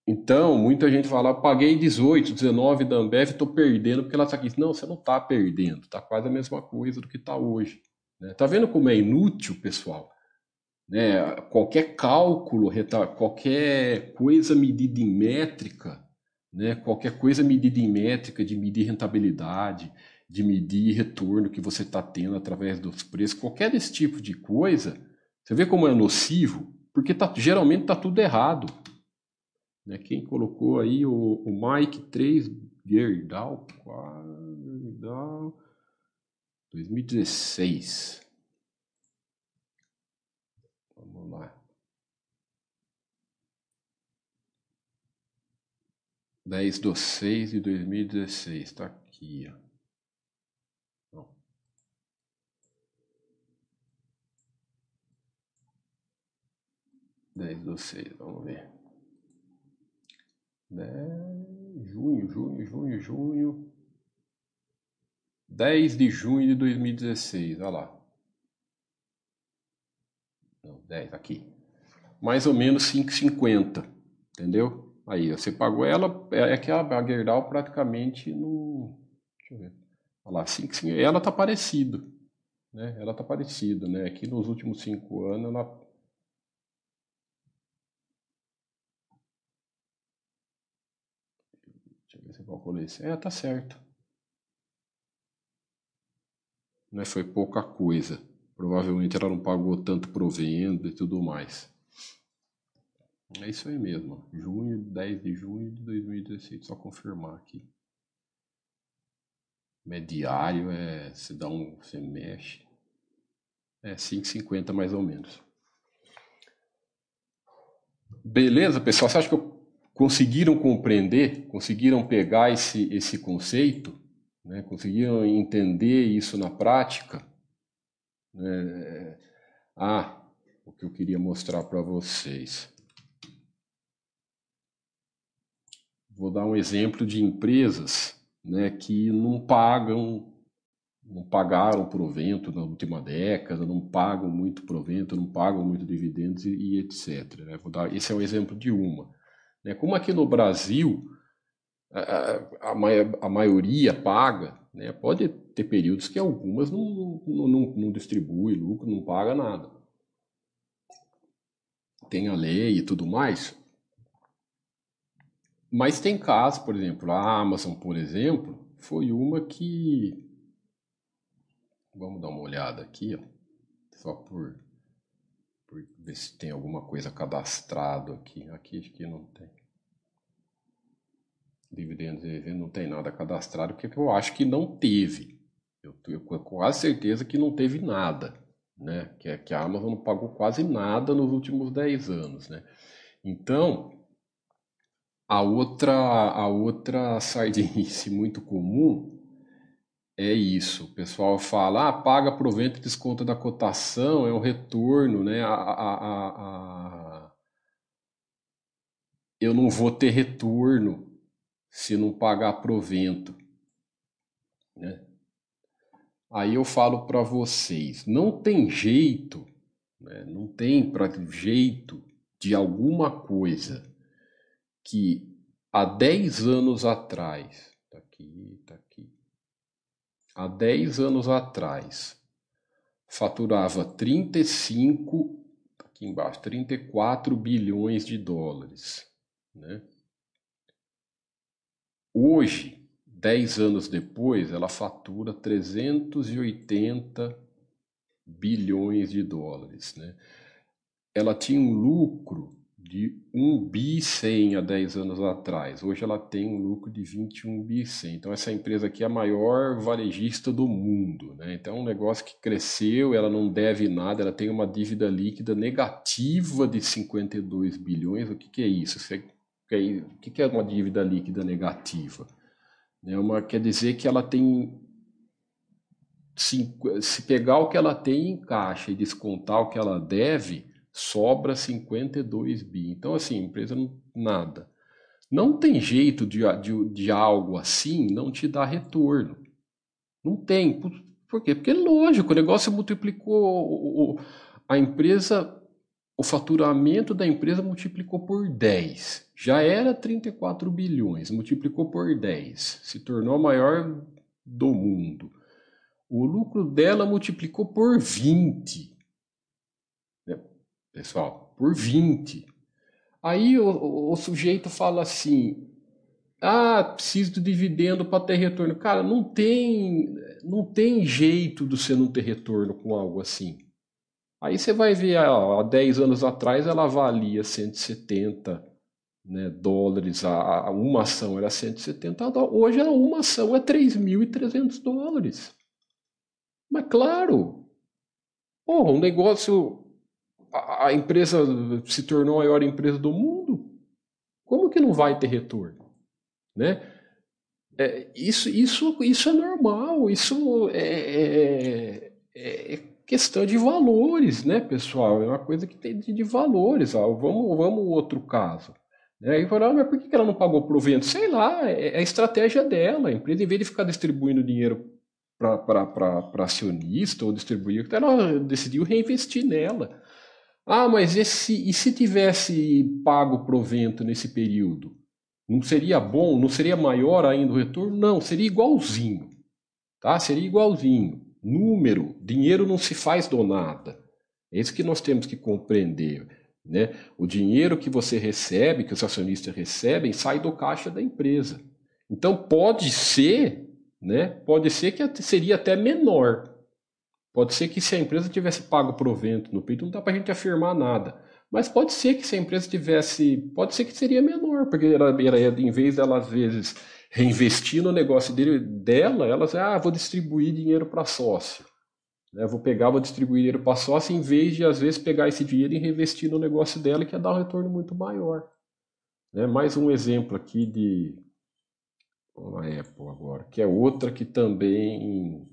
então, muita gente fala, paguei 18, 19 da Ambev, estou perdendo porque ela está aqui. Não, você não está perdendo, está quase a mesma coisa do que está hoje. Né? Tá vendo como é inútil, pessoal? Né? Qualquer cálculo, qualquer coisa medida em métrica, né? qualquer coisa medida em métrica de medir rentabilidade, de medir retorno que você está tendo através dos preços, qualquer desse tipo de coisa, você vê como é nocivo? Porque tá, geralmente está tudo errado. Né? Quem colocou aí o, o Mike 3 Gerdau, Gerdau 2016. Vamos lá. 10 de 6 de 2016, está aqui. Ó. 10 do 6, vamos ver. 10, junho, junho, junho, junho. 10 de junho de 2016, olha lá. Não, 10, aqui. Mais ou menos 5,50, entendeu? Aí, você pagou ela, é, é que a, Gerdau praticamente não... Deixa eu ver. Olha lá, 5, ela tá parecida, né? Ela tá parecida, né? Aqui nos últimos 5 anos ela calculei isso. É, tá certo. Né, foi pouca coisa. Provavelmente ela não pagou tanto provendo e tudo mais. É isso aí mesmo. Junho, 10 de junho de 2016. Só confirmar aqui. Mediário é. Se dá um. Você mexe. É 5,50 mais ou menos. Beleza, pessoal? Você acha que eu conseguiram compreender, conseguiram pegar esse, esse conceito, né? conseguiram entender isso na prática. Né? Ah, o que eu queria mostrar para vocês. Vou dar um exemplo de empresas né, que não pagam, não pagaram provento na última década, não pagam muito provento, não pagam muito dividendos e, e etc. Né? Vou dar, esse é um exemplo de uma. Né? Como aqui no Brasil a, a, a maioria paga, né? pode ter períodos que algumas não, não, não, não distribui lucro, não paga nada. Tem a lei e tudo mais. Mas tem casos, por exemplo, a Amazon, por exemplo, foi uma que. Vamos dar uma olhada aqui, ó, só por, ver se tem alguma coisa cadastrado aqui. Aqui acho que não tem. Dividendos não tem nada cadastrado, porque eu acho que não teve. Eu tenho quase certeza que não teve nada. Né? Que, que a Amazon não pagou quase nada nos últimos 10 anos. Né? Então, a outra, a outra sardinice muito comum é isso. O pessoal fala, ah, paga provento e desconto da cotação, é um retorno, né? A, a, a. Eu não vou ter retorno se não pagar provento, né? Aí eu falo para vocês, não tem jeito, né? não tem pra, jeito de alguma coisa que há 10 anos atrás, tá aqui, há 10 anos atrás, faturava 35, tá aqui embaixo, 34 bilhões de dólares, né? Hoje, 10 anos depois, ela fatura 380 bilhões de dólares, né? Ela tinha um lucro de 1 bi 100 há 10 anos atrás. Hoje ela tem um lucro de 21 bi 100. Então essa empresa aqui é a maior varejista do mundo. Né? Então é um negócio que cresceu, ela não deve nada, ela tem uma dívida líquida negativa de 52 bilhões. O que, que é isso? O que é uma dívida líquida negativa? É uma, quer dizer que ela tem se pegar o que ela tem em caixa e descontar o que ela deve, sobra 52 bi. Então, assim, a empresa não, nada. Não tem jeito de, de, de algo assim não te dar retorno. Não tem. Por, por quê? Porque lógico, o negócio multiplicou. A empresa, o faturamento da empresa multiplicou por 10. Já era 34 bilhões, multiplicou por 10. Se tornou a maior do mundo. O lucro dela multiplicou por 20 pessoal, por 20. Aí o, o, sujeito fala assim: ah, preciso de dividendo para ter retorno. Cara, não tem, não tem jeito de você não ter retorno com algo assim. Aí você vai ver, ó, há 10 anos atrás ela valia 170 né, dólares, a, a, uma ação era 170 dólares, hoje a uma ação é 3.300 dólares. Mas claro, porra, um negócio a, empresa se tornou a maior empresa do mundo, como que não vai ter retorno? Né? É, isso, isso, isso é normal, isso é, é, é, questão de valores, né, pessoal? É uma coisa que tem de, de valores. Ó. Vamos, vamos outro caso. Né? E falaram, ah, mas por que ela não pagou provento? Sei lá, é, é a estratégia dela. A empresa, em vez de ficar distribuindo dinheiro para acionista ou distribuir, ela decidiu reinvestir nela. Ah, mas esse, e se tivesse pago provento nesse período? Não seria bom? Não seria maior ainda o retorno? Não, seria igualzinho. Tá? Seria igualzinho. Número, dinheiro não se faz do nada. É isso que nós temos que compreender. Né? O dinheiro que você recebe, que os acionistas recebem, sai do caixa da empresa. Então pode ser, né? Pode ser que seria até menor, Pode ser que se a empresa tivesse pago provento no peito, não dá para a gente afirmar nada. Mas pode ser que se a empresa tivesse. Pode ser que seria menor, porque ela, ela, em vez dela, às vezes, reinvestir no negócio dele, dela, ela ah, vou distribuir dinheiro para sócio. Né? Vou pegar, vou distribuir dinheiro para sócio, em vez de, às vezes, pegar esse dinheiro e reinvestir no negócio dela, que ia dar um retorno muito maior. Né? Mais um exemplo aqui de. Uma Apple agora, que é outra que também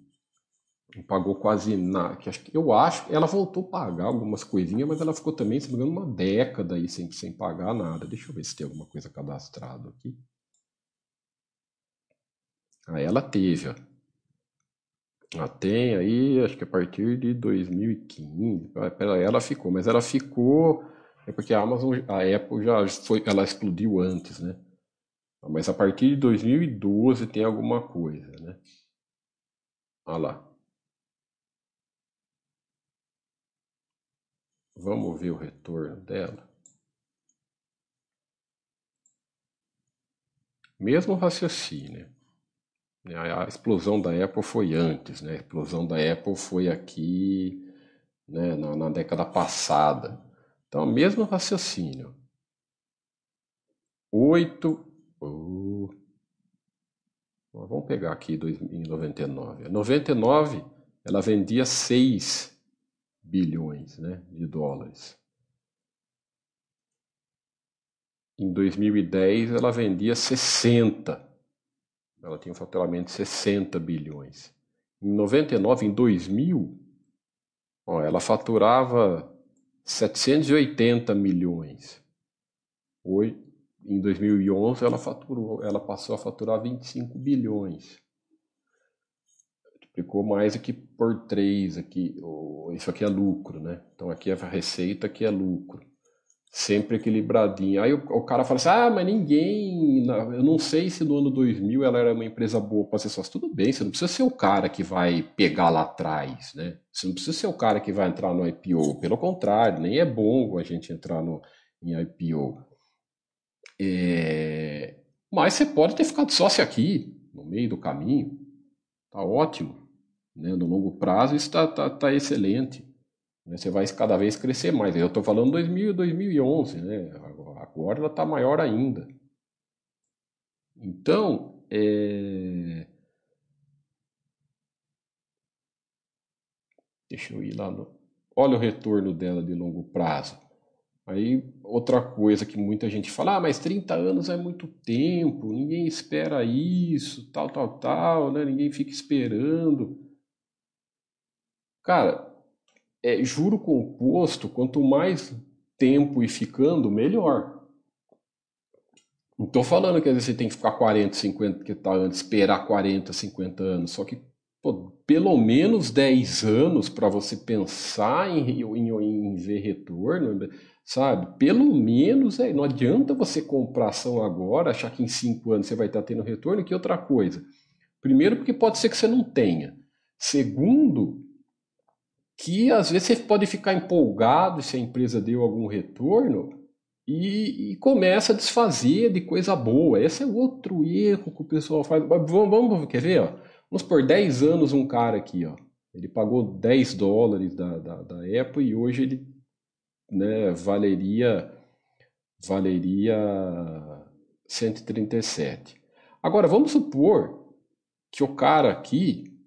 não pagou quase nada. Eu acho que ela voltou a pagar algumas coisinhas, mas ela ficou também, se não me engano, uma década aí sem, sem pagar nada. Deixa eu ver se tem alguma coisa cadastrada aqui. Ah, ela teve, ó. Ela tem aí, acho que a partir de 2015. Ela ficou, mas ela ficou. É porque a Amazon, a Apple já foi, ela explodiu antes, né? Mas a partir de 2012 tem alguma coisa, né? Olha lá. Vamos ver o retorno dela. Mesmo raciocínio. A explosão da Apple foi antes, né? A explosão da Apple foi aqui né, na, na década passada. Então, mesmo raciocínio. 8. Uh, vamos pegar aqui em 99. 99 ela vendia 6 bilhões né, de dólares. Em 2010 ela vendia 60. Ela tinha um faturamento de 60 bilhões. Em 99, em 2000, ó, ela faturava 780 milhões. Hoje, em 2011, ela, faturou, ela passou a faturar 25 bilhões. Ficou mais aqui por 3 aqui. Isso aqui é lucro, né? Então aqui é a receita, aqui é lucro sempre equilibradinho. Aí o, o, cara fala assim: ah, mas ninguém. Eu não sei se no ano 2000 ela era uma empresa boa para ser sócio. Tudo bem, você não precisa ser o cara que vai pegar lá atrás, né? Você não precisa ser o cara que vai entrar no IPO. Pelo contrário, nem é bom a gente entrar no, em IPO. É... Mas você pode ter ficado sócio aqui, no meio do caminho. Tá ótimo. Né? No longo prazo, isso está tá, tá excelente. Né? Você vai cada vez crescer mais. Eu estou falando 2000 2011, né? agora ela está maior ainda. Então, é... deixa eu ir lá no. Olha o retorno dela de longo prazo. Aí, outra coisa que muita gente fala, ah, mas 30 anos é muito tempo, ninguém espera isso, tal, tal, tal, né? Ninguém fica esperando. Cara, é, juro composto, quanto mais tempo e ficando, melhor. Não estou falando que às vezes você tem que ficar 40, 50, que tá antes, esperar 40, 50 anos, só que pô, pelo menos 10 anos para você pensar em, em, em, ver retorno, sabe? Pelo menos, é, não adianta você comprar ação agora, achar que em 5 anos você vai estar tendo retorno, que outra coisa. Primeiro, porque pode ser que você não tenha. Segundo, que às vezes você pode ficar empolgado se a empresa deu algum retorno e, e começa a desfazer de coisa boa. Esse é outro erro que o pessoal faz. Vamos, vamos quer ver? Ó? Vamos por 10 anos um cara aqui, ó. Ele pagou 10 dólares da, da, da Apple e hoje ele né, valeria valeria 137. Agora vamos supor que o cara aqui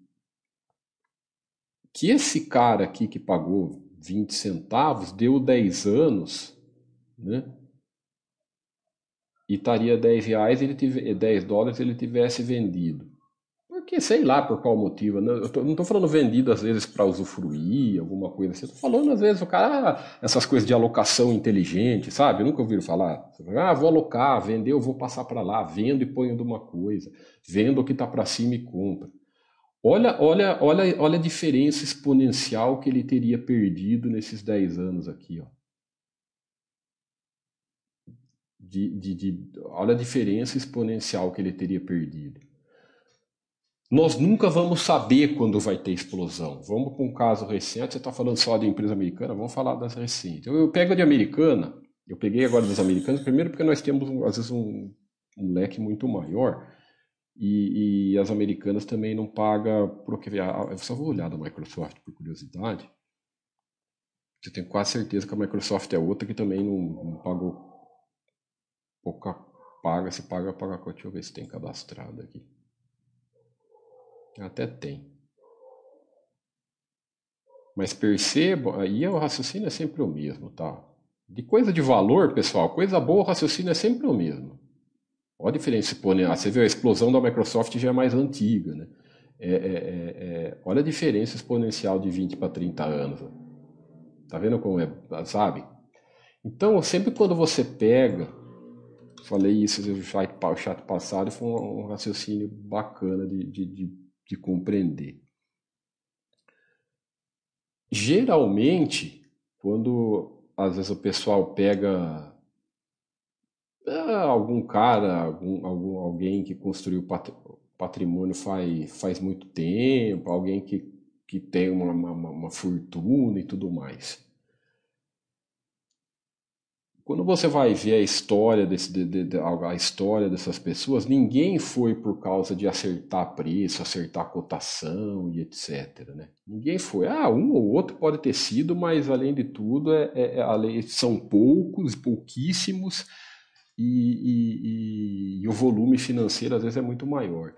que esse cara aqui que pagou 20 centavos deu 10 anos, né? E estaria 10 reais, ele tive, 10 dólares ele tivesse vendido. Porque, sei lá por qual motivo. Né? Eu tô, não estou falando vendido às vezes para usufruir, alguma coisa assim. Estou falando às vezes o cara, ah, essas coisas de alocação inteligente, sabe? Eu nunca ouviram falar. Ah, vou alocar, vender, eu vou passar para lá, vendo e ponho de uma coisa, vendo o que está para cima e compra. Olha, olha, olha, olha a diferença exponencial que ele teria perdido nesses 10 anos aqui. Ó. De, de, de, olha a diferença exponencial que ele teria perdido. Nós nunca vamos saber quando vai ter explosão. Vamos para um caso recente. Você está falando só de empresa americana, vamos falar das recentes. Eu, eu pego de americana, eu peguei agora das americanas, primeiro porque nós temos, às vezes, um, um leque muito maior. E, e, as americanas também não pagam porque eu só vou olhar da Microsoft por curiosidade. Eu tenho quase certeza que a Microsoft é outra que também não, não pagou pouca paga, se paga paga deixa eu ver se tem cadastrado aqui. Até tem. Mas perceba, aí o raciocínio é sempre o mesmo, tá? De coisa de valor, pessoal, coisa boa, o raciocínio é sempre o mesmo. Olha a diferença exponencial. Você vê a explosão da Microsoft já é mais antiga. Né? É, é, é, é olha a diferença exponencial de 20 para 30 anos. Tá vendo como é? Sabe? Então, sempre quando você pega, falei isso no chat, chat passado, foi um, um raciocínio bacana de, de, de, de compreender. Geralmente, quando às vezes o pessoal pega algum cara, algum, algum, alguém que construiu patrimônio faz, faz muito tempo, alguém que, que tem uma, uma, uma fortuna e tudo mais. quando você vai ver a história, desse, de, de, de, a história dessas pessoas, ninguém foi por causa de acertar preço, acertar cotação e etc. Né? Ninguém foi. Ah, um ou outro pode ter sido, mas além de tudo, é, é, é são poucos, pouquíssimos, e, e, e, o volume financeiro às vezes é muito maior.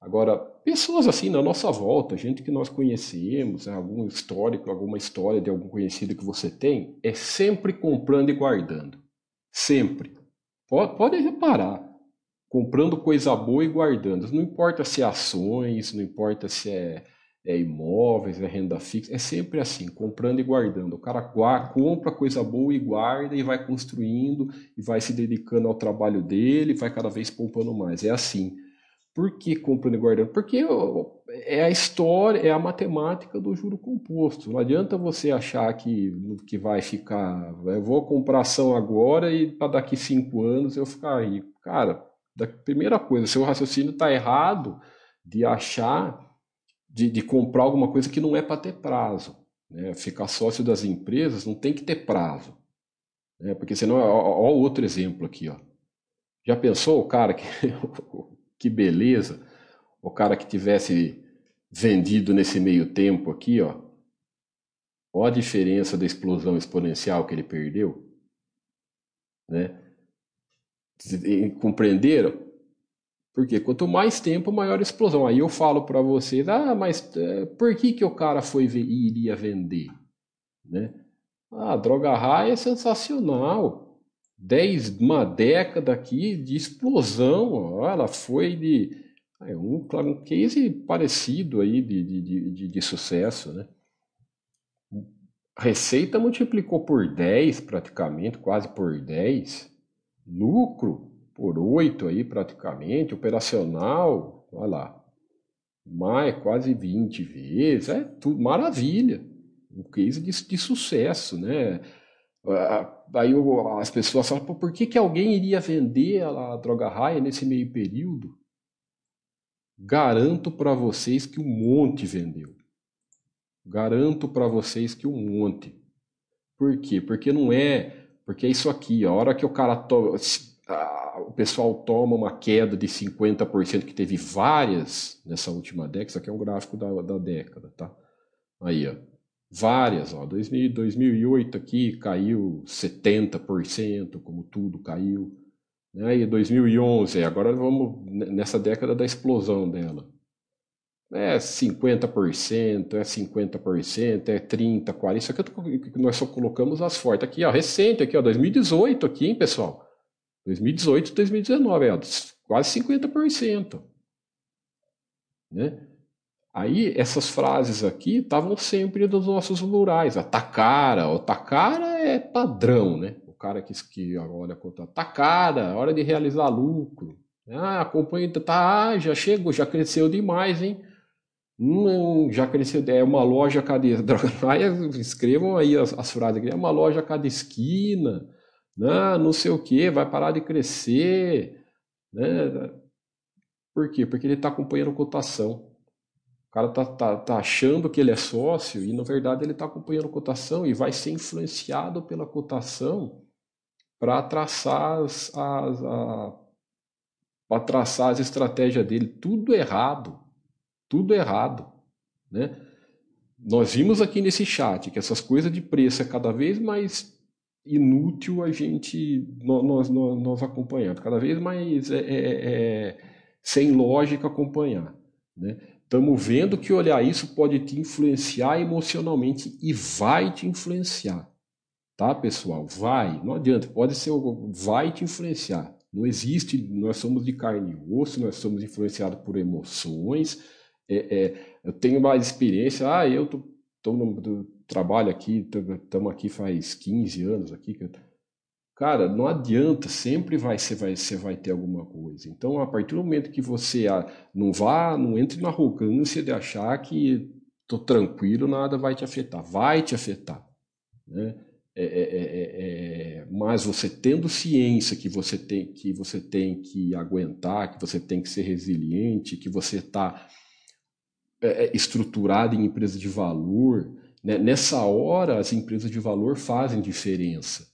Agora, pessoas assim na nossa volta, gente que nós conhecemos, né, algum histórico, alguma história de algum conhecido que você tem, é sempre comprando e guardando. Sempre. Pode, pode reparar. Comprando coisa boa e guardando. Não importa se é ações, não importa se é, é imóveis, é renda fixa, é sempre assim, comprando e guardando. O cara guarda, compra coisa boa e guarda e vai construindo e vai se dedicando ao trabalho dele, vai cada vez poupando mais. É assim. Por que comprando e guardando? Porque é a história, é a matemática do juro composto. Não adianta você achar que, que vai ficar. Eu vou comprar ação agora e para daqui cinco anos eu ficar rico. Cara, da primeira coisa, seu raciocínio está errado de achar, de, de comprar alguma coisa que não é para ter prazo. Né? Ficar sócio das empresas não tem que ter prazo. Né? Porque senão, ó, outro exemplo aqui. Ó. Já pensou o cara que que beleza, o cara que tivesse vendido nesse meio tempo aqui, ó, olha a diferença da explosão exponencial que ele perdeu, né? Compreenderam? Porque quanto mais tempo, maior explosão. Aí eu falo para vocês, ah, mas é, por que, que o cara foi iria vender? Né? Ah, droga raia é sensacional dez, uma década aqui de explosão. Ó, ela foi de é um, um case parecido aí de, de, de, de sucesso, né? Receita multiplicou por 10 praticamente, quase por 10. Lucro por 8 aí praticamente, operacional, olha lá, mais quase 20 vezes, é tudo maravilha. Um case de, de sucesso, né? Aí as pessoas falam, por que, que alguém iria vender a droga raia nesse meio período? Garanto para vocês que um monte vendeu. Garanto para vocês que um monte. Por quê? Porque não é. Porque é isso aqui, a hora que o cara toma, o pessoal toma uma queda de 50%, que teve várias nessa última década, isso aqui é um gráfico da, da década, tá? Aí, ó várias, ó, 2000, 2008 aqui caiu 70%, como tudo caiu, né? E 2011, agora vamos nessa década da explosão dela. É 50%, é 50%, é 30, 40, isso aqui nós só colocamos as fortes aqui, ó, recente aqui, ó, 2018 aqui, hein, pessoal? 2018 2019, ó, quase 50%. Né? Aí essas frases aqui estavam sempre dos nossos rurais. A tacara, o é padrão, né? O cara que, que olha conta tacara, hora de realizar lucro. Ah, acompanha, tá, ah, já chegou, já cresceu demais, hein? Hum, já cresceu, é uma loja a cada. Escrevam aí as, as frases aqui, é uma loja a cada esquina, né? não sei o que, vai parar de crescer. Né? Por quê? Porque ele está acompanhando cotação cara tá, tá, tá achando que ele é sócio e, na verdade, ele está acompanhando cotação e vai ser influenciado pela cotação para traçar as, as, a, traçar as estratégias dele. Tudo errado. Tudo errado. Né? Nós vimos aqui nesse chat que essas coisas de preço é cada vez mais inútil a gente nós, nós, nós acompanhar, cada vez mais é, é, é, sem lógica acompanhar. Né? Estamos vendo que olhar isso pode te influenciar emocionalmente e vai te influenciar. Tá, pessoal? Vai. Não adianta. Pode ser. Vai te influenciar. Não existe. Nós somos de carne e osso, nós somos influenciados por emoções. É, é, eu tenho mais experiência. Ah, eu tô, tô trabalho aqui, estamos aqui faz 15 anos aqui. Cara, não adianta, sempre vai você vai você vai ter alguma coisa. Então, a partir do momento que você ah, não vá, não entre na arrogância de achar que tô tranquilo, nada vai te afetar, vai te afetar, né? É, é, é, é, mas você tendo ciência que você tem que você tem que aguentar, que você tem que ser resiliente, que você está estruturado em empresa de valor, né? nessa hora as empresas de valor fazem diferença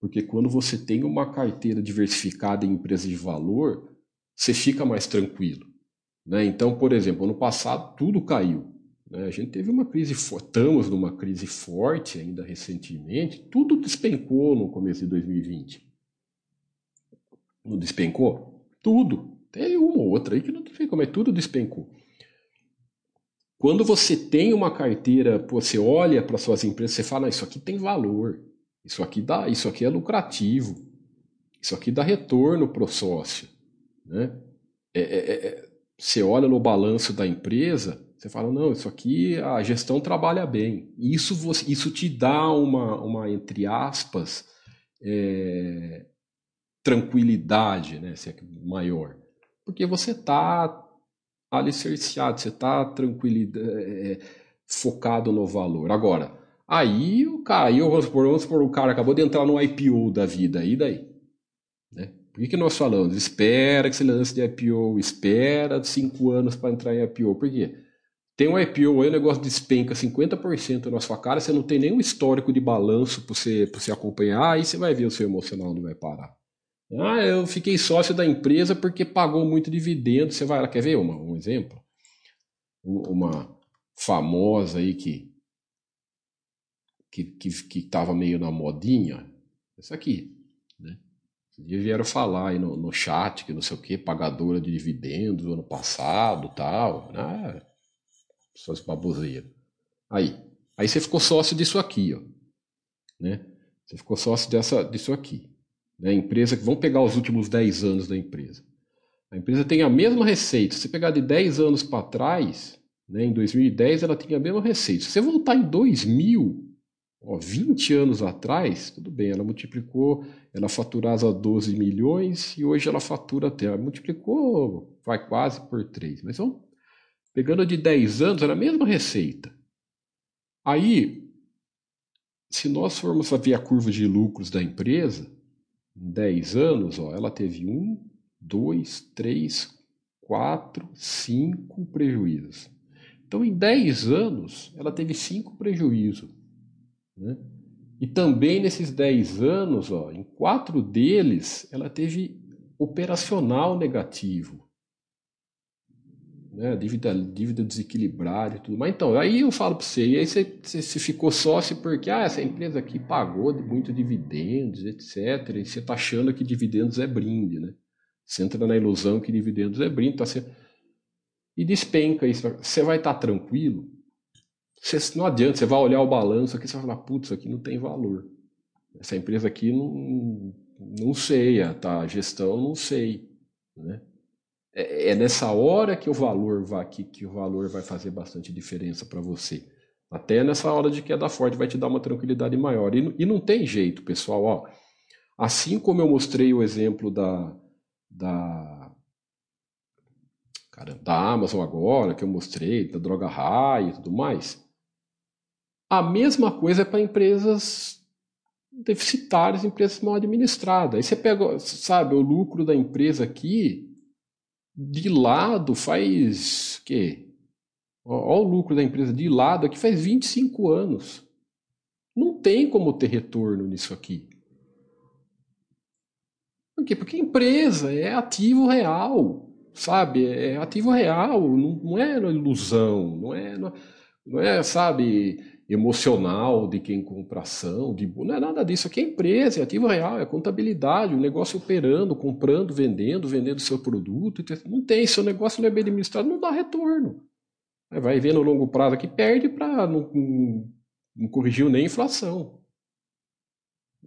Porque quando você tem uma carteira diversificada em empresas de valor, você fica mais tranquilo. Né? Então, por exemplo, ano passado tudo caiu. Né? A gente teve uma crise, estamos numa crise forte ainda recentemente, tudo despencou no começo de 2020. Não despencou? Tudo. Tem uma ou outra aí que não despencou, mas tudo despencou. Quando você tem uma carteira, você olha para suas empresas, você fala, isso aqui tem valor, isso aqui dá, isso aqui é lucrativo, isso aqui dá retorno para o sócio, né? É, é, é, você olha no balanço da empresa, você fala, não, isso aqui a gestão trabalha bem. Isso, você, isso te dá uma, uma entre aspas, é, tranquilidade né, é maior. Porque você está alicerciado, você está tranquilo, é, focado no valor. Agora, aí o cara, aí, vamos supor, vamos supor, o cara acabou de entrar no IPO da vida, e daí? Né? Por que, que nós falamos? Espera que você lance de IPO, espera cinco anos para entrar em IPO. Por quê? Tem um IPO aí, o negócio despenca 50% na sua cara, você não tem nenhum histórico de balanço para você, você acompanhar, aí você vai ver o seu emocional não vai parar. Ah, eu fiquei sócio da empresa porque pagou muito dividendo. Você vai lá, quer ver uma, um exemplo? Uma famosa aí que que que, que tava meio na modinha, essa aqui, né? E vieram falar aí no, no chat que não sei o que, pagadora de dividendos do ano passado, tal, né? Suas baboseiras. Aí, aí você ficou sócio disso aqui, ó, né? Você ficou sócio dessa, disso aqui. Né? Empresa que vão pegar os últimos 10 anos da empresa. A empresa tem a mesma receita. Se você pegar de 10 anos para trás, né, em 2010 ela tinha a mesma receita. Se você voltar em 2000, ó, 20 anos atrás, tudo bem, ela multiplicou, ela faturava 12 milhões e hoje ela fatura até, ela multiplicou, vai quase por 3. Mas vamos, pegando de 10 anos, era a mesma receita. Aí, se nós formos ver a curva de lucros da empresa, em 10 anos, ó, ela teve um, dois, três, quatro, cinco prejuízos. Então, em 10 anos, ela teve cinco prejuízos. Né? E também nesses 10 anos, ó, em quatro deles, ela teve operacional negativo né? Dívida, dívida desequilibrada e tudo mais. Então, aí eu falo para você, e aí você, você, você, ficou sócio porque ah, essa empresa aqui pagou muito dividendos, etc. E você está achando que dividendos é brinde, né? Você entra na ilusão que dividendos é brinde, tá você... e despenca isso. Você vai estar tá tranquilo? Você, não adianta, você vai olhar o balanço aqui e vai falar, putz, isso aqui não tem valor. Essa empresa aqui não, não sei, a tá, gestão não sei. Né? É, é nessa hora que o valor vai que, que o valor vai fazer bastante diferença para você. Até nessa hora de queda forte vai te dar uma tranquilidade maior. E, e não tem jeito, pessoal. Ó, assim como eu mostrei o exemplo da, da, cara, da Amazon agora, que eu mostrei, da Droga High e tudo mais, a mesma coisa é para empresas deficitárias, empresas mal administradas. Aí você pega, sabe, o lucro da empresa aqui de lado faz que Olha o lucro da empresa de lado aqui faz 25 anos. Não tem como ter retorno nisso aqui. Por quê? Porque empresa é ativo real, sabe? É ativo real, não, não é ilusão, não é, não é, sabe, emocional de quem compra ação, de, não é nada disso. Aqui é empresa, é ativo real, é contabilidade, o negócio operando, comprando, vendendo, vendendo seu produto. Não tem, seu negócio não é bem administrado, não dá retorno. Vai ver no longo prazo aqui, perde para não, não, não, corrigiu nem a inflação.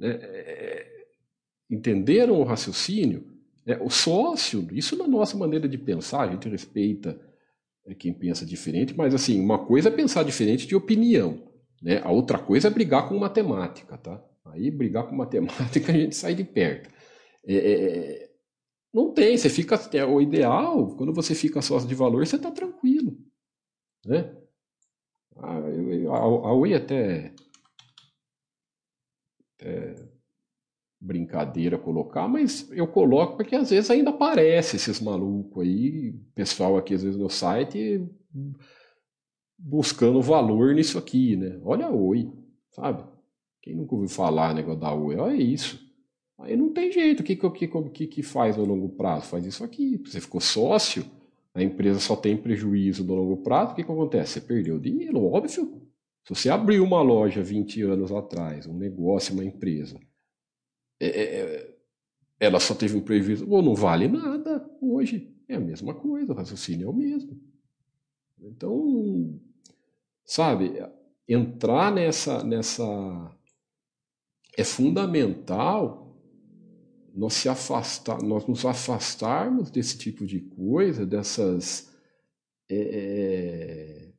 É, é, entenderam o raciocínio? É, o sócio, isso na nossa maneira de pensar, a gente respeita é, quem pensa diferente, mas assim, uma coisa é pensar diferente de opinião. Né? A outra coisa é brigar com matemática, tá? Aí brigar com matemática a gente sai de perto. É, é, é não tem, você fica. É, o ideal, quando você fica sócio de valor, você está tranquilo. Né? A, a, a Oi até, até brincadeira colocar, mas eu coloco porque às vezes ainda aparece esses malucos aí, pessoal aqui às vezes no site buscando valor nisso aqui, né? Olha oi, sabe? Quem nunca ouviu falar negócio da UE? Olha isso. Aí não tem jeito. O que, que, que, que faz no longo prazo? Faz isso aqui. Você ficou sócio, a empresa só tem prejuízo no longo prazo. O que, que acontece? Você perdeu dinheiro, óbvio. Se você abriu uma loja 20 anos atrás, um negócio, uma empresa, é, é, é, ela só teve um prejuízo, ou não vale nada hoje. É a mesma coisa, o raciocínio é o mesmo. Então, sabe, entrar nessa, nessa é fundamental nós se afastar, nós nos afastarmos desse tipo de coisa, dessas é, é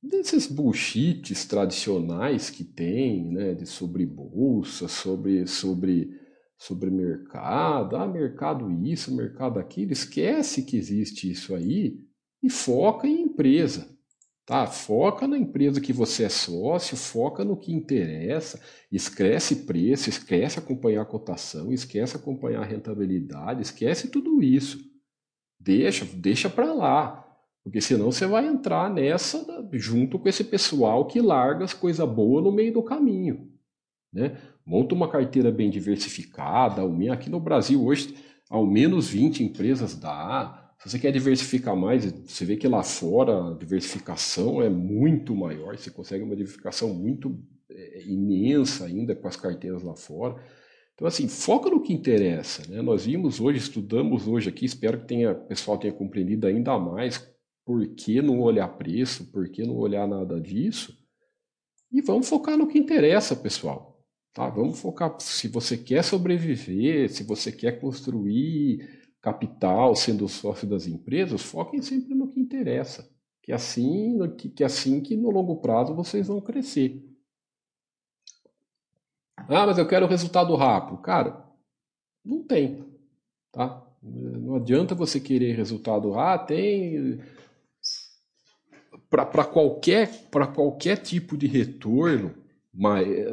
desses bullshits tradicionais que tem, né, de sobre bolsa, sobre sobre sobre mercado, ah, mercado isso, mercado aquilo, esquece que existe isso aí e foca em empresa. Tá? Foca na empresa que você é sócio, foca no que interessa, esquece preço, esquece acompanhar a cotação, esquece acompanhar a rentabilidade, esquece tudo isso. Deixa, deixa para lá. Porque senão você vai entrar nessa junto com esse pessoal que larga as coisas boas no meio do caminho. Né? Monta uma carteira bem diversificada. Aqui no Brasil hoje, ao menos 20 empresas dá. Se você quer diversificar mais, você vê que lá fora a diversificação é muito maior, você consegue uma diversificação muito é, imensa ainda com as carteiras lá fora. Então, assim, foca no que interessa. Né? Nós vimos hoje, estudamos hoje aqui, espero que tenha, o pessoal tenha compreendido ainda mais por que não olhar preço, por que não olhar nada disso. E vamos focar no que interessa, pessoal. Tá? Vamos focar, se você quer sobreviver, se você quer construir capital, sendo sócio das empresas, foquem sempre no que interessa. Que assim, que, que assim que no longo prazo vocês vão crescer. Ah, mas eu quero resultado rápido. Cara, não tem. Tá? Não adianta você querer resultado rápido. Ah, tem. Para qualquer, qualquer tipo de retorno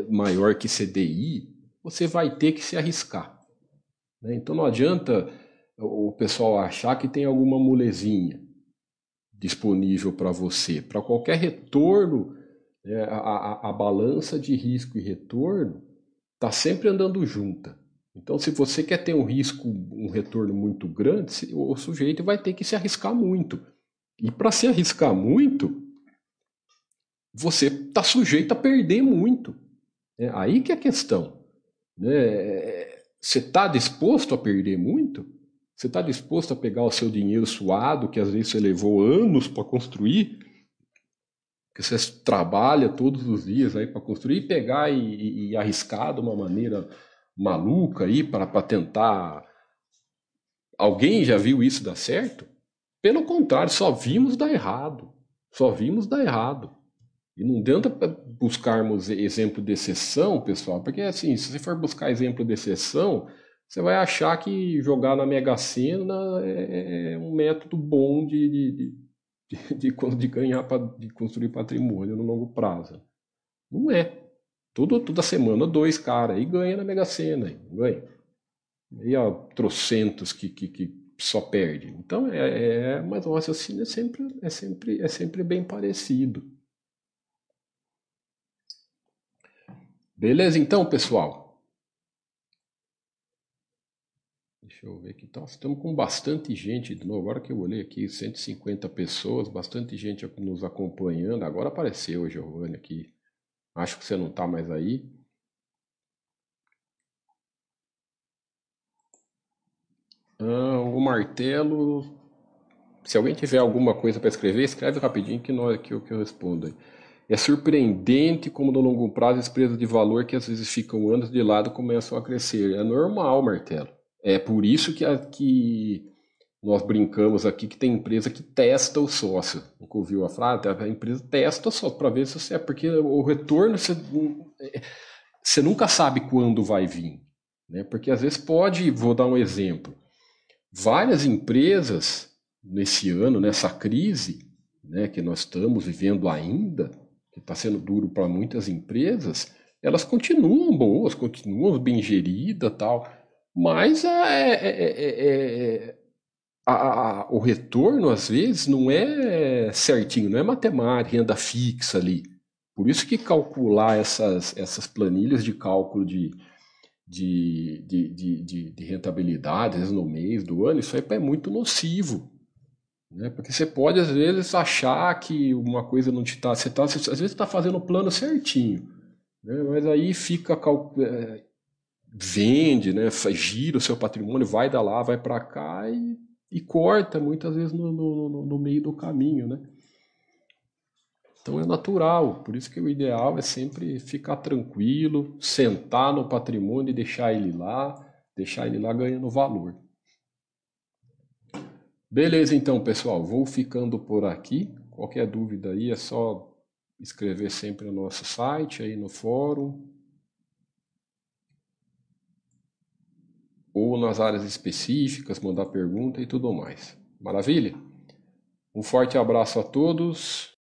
maior que CDI, você vai ter que se arriscar. Né? Então não adianta o pessoal achar que tem alguma molezinha disponível para você. Para qualquer retorno, né, a, a, a, balança de risco e retorno está sempre andando junta. Então, se você quer ter um risco, um retorno muito grande, o sujeito vai ter que se arriscar muito. E para se arriscar muito, você está sujeito a perder muito. É aí que é a questão. Né? Você está disposto a perder muito? Você está disposto a pegar o seu dinheiro suado, que às vezes você levou anos para construir, que você trabalha todos os dias aí para construir, e pegar e, e, e, arriscar de uma maneira maluca aí para tentar. Alguém já viu isso dar certo? Pelo contrário, só vimos dar errado. Só vimos dar errado. E não adianta buscarmos exemplo de exceção, pessoal, porque assim, se você for buscar exemplo de exceção, você vai achar que jogar na Mega Sena é, é um método bom de, de, de, de, de ganhar, de construir patrimônio no longo prazo. Não é. Todo, toda semana, dois caras aí ganha na Mega Sena. Ganha. E há trocentos que, que, que só perde. Então, é, é, mas o raciocínio é sempre, é, sempre, é sempre bem parecido. Beleza, então, pessoal? Deixa eu ver aqui. Estamos com bastante gente de novo. Agora que eu olhei aqui, 150 pessoas, bastante gente nos acompanhando. Agora apareceu, Giovanni, aqui. Acho que você não está mais aí. Ah, o martelo. Se alguém tiver alguma coisa para escrever, escreve rapidinho que, nós, que, eu, que eu respondo. É surpreendente como no longo prazo as empresas de valor que às vezes ficam anos de lado começam a crescer. É normal, martelo. É por isso que, a, que nós brincamos aqui que tem empresa que testa o sócio. Nunca ouviu a frase? A empresa testa o sócio para ver se você é, porque o retorno você, você nunca sabe quando vai vir. Né? Porque às vezes pode, vou dar um exemplo, várias empresas nesse ano, nessa crise né, que nós estamos vivendo ainda, que está sendo duro para muitas empresas, elas continuam boas, continuam bem geridas tal mas é, é, é, a, a, o retorno, às vezes, não é certinho, não é matemática, renda fixa ali. Por isso que calcular essas, essas planilhas de cálculo de, de, de, de, de, de rentabilidade, às vezes no mês do ano, isso aí é muito nocivo. Né? Porque você pode, às vezes, achar que uma coisa não te está. Você tá, às vezes está fazendo o plano certinho, né? mas aí fica. É, vende, né? gira o seu patrimônio, vai da lá, vai para cá e, e, corta muitas vezes no, no, no meio do caminho. Né? Então é natural, por isso que o ideal é sempre ficar tranquilo, sentar no patrimônio e deixar ele lá, deixar ele lá ganhando valor. Beleza, então, pessoal, vou ficando por aqui. Qualquer dúvida aí é só escrever sempre no nosso site, aí no fórum. Ou nas áreas específicas, mandar pergunta e tudo mais. Maravilha? Um forte abraço a todos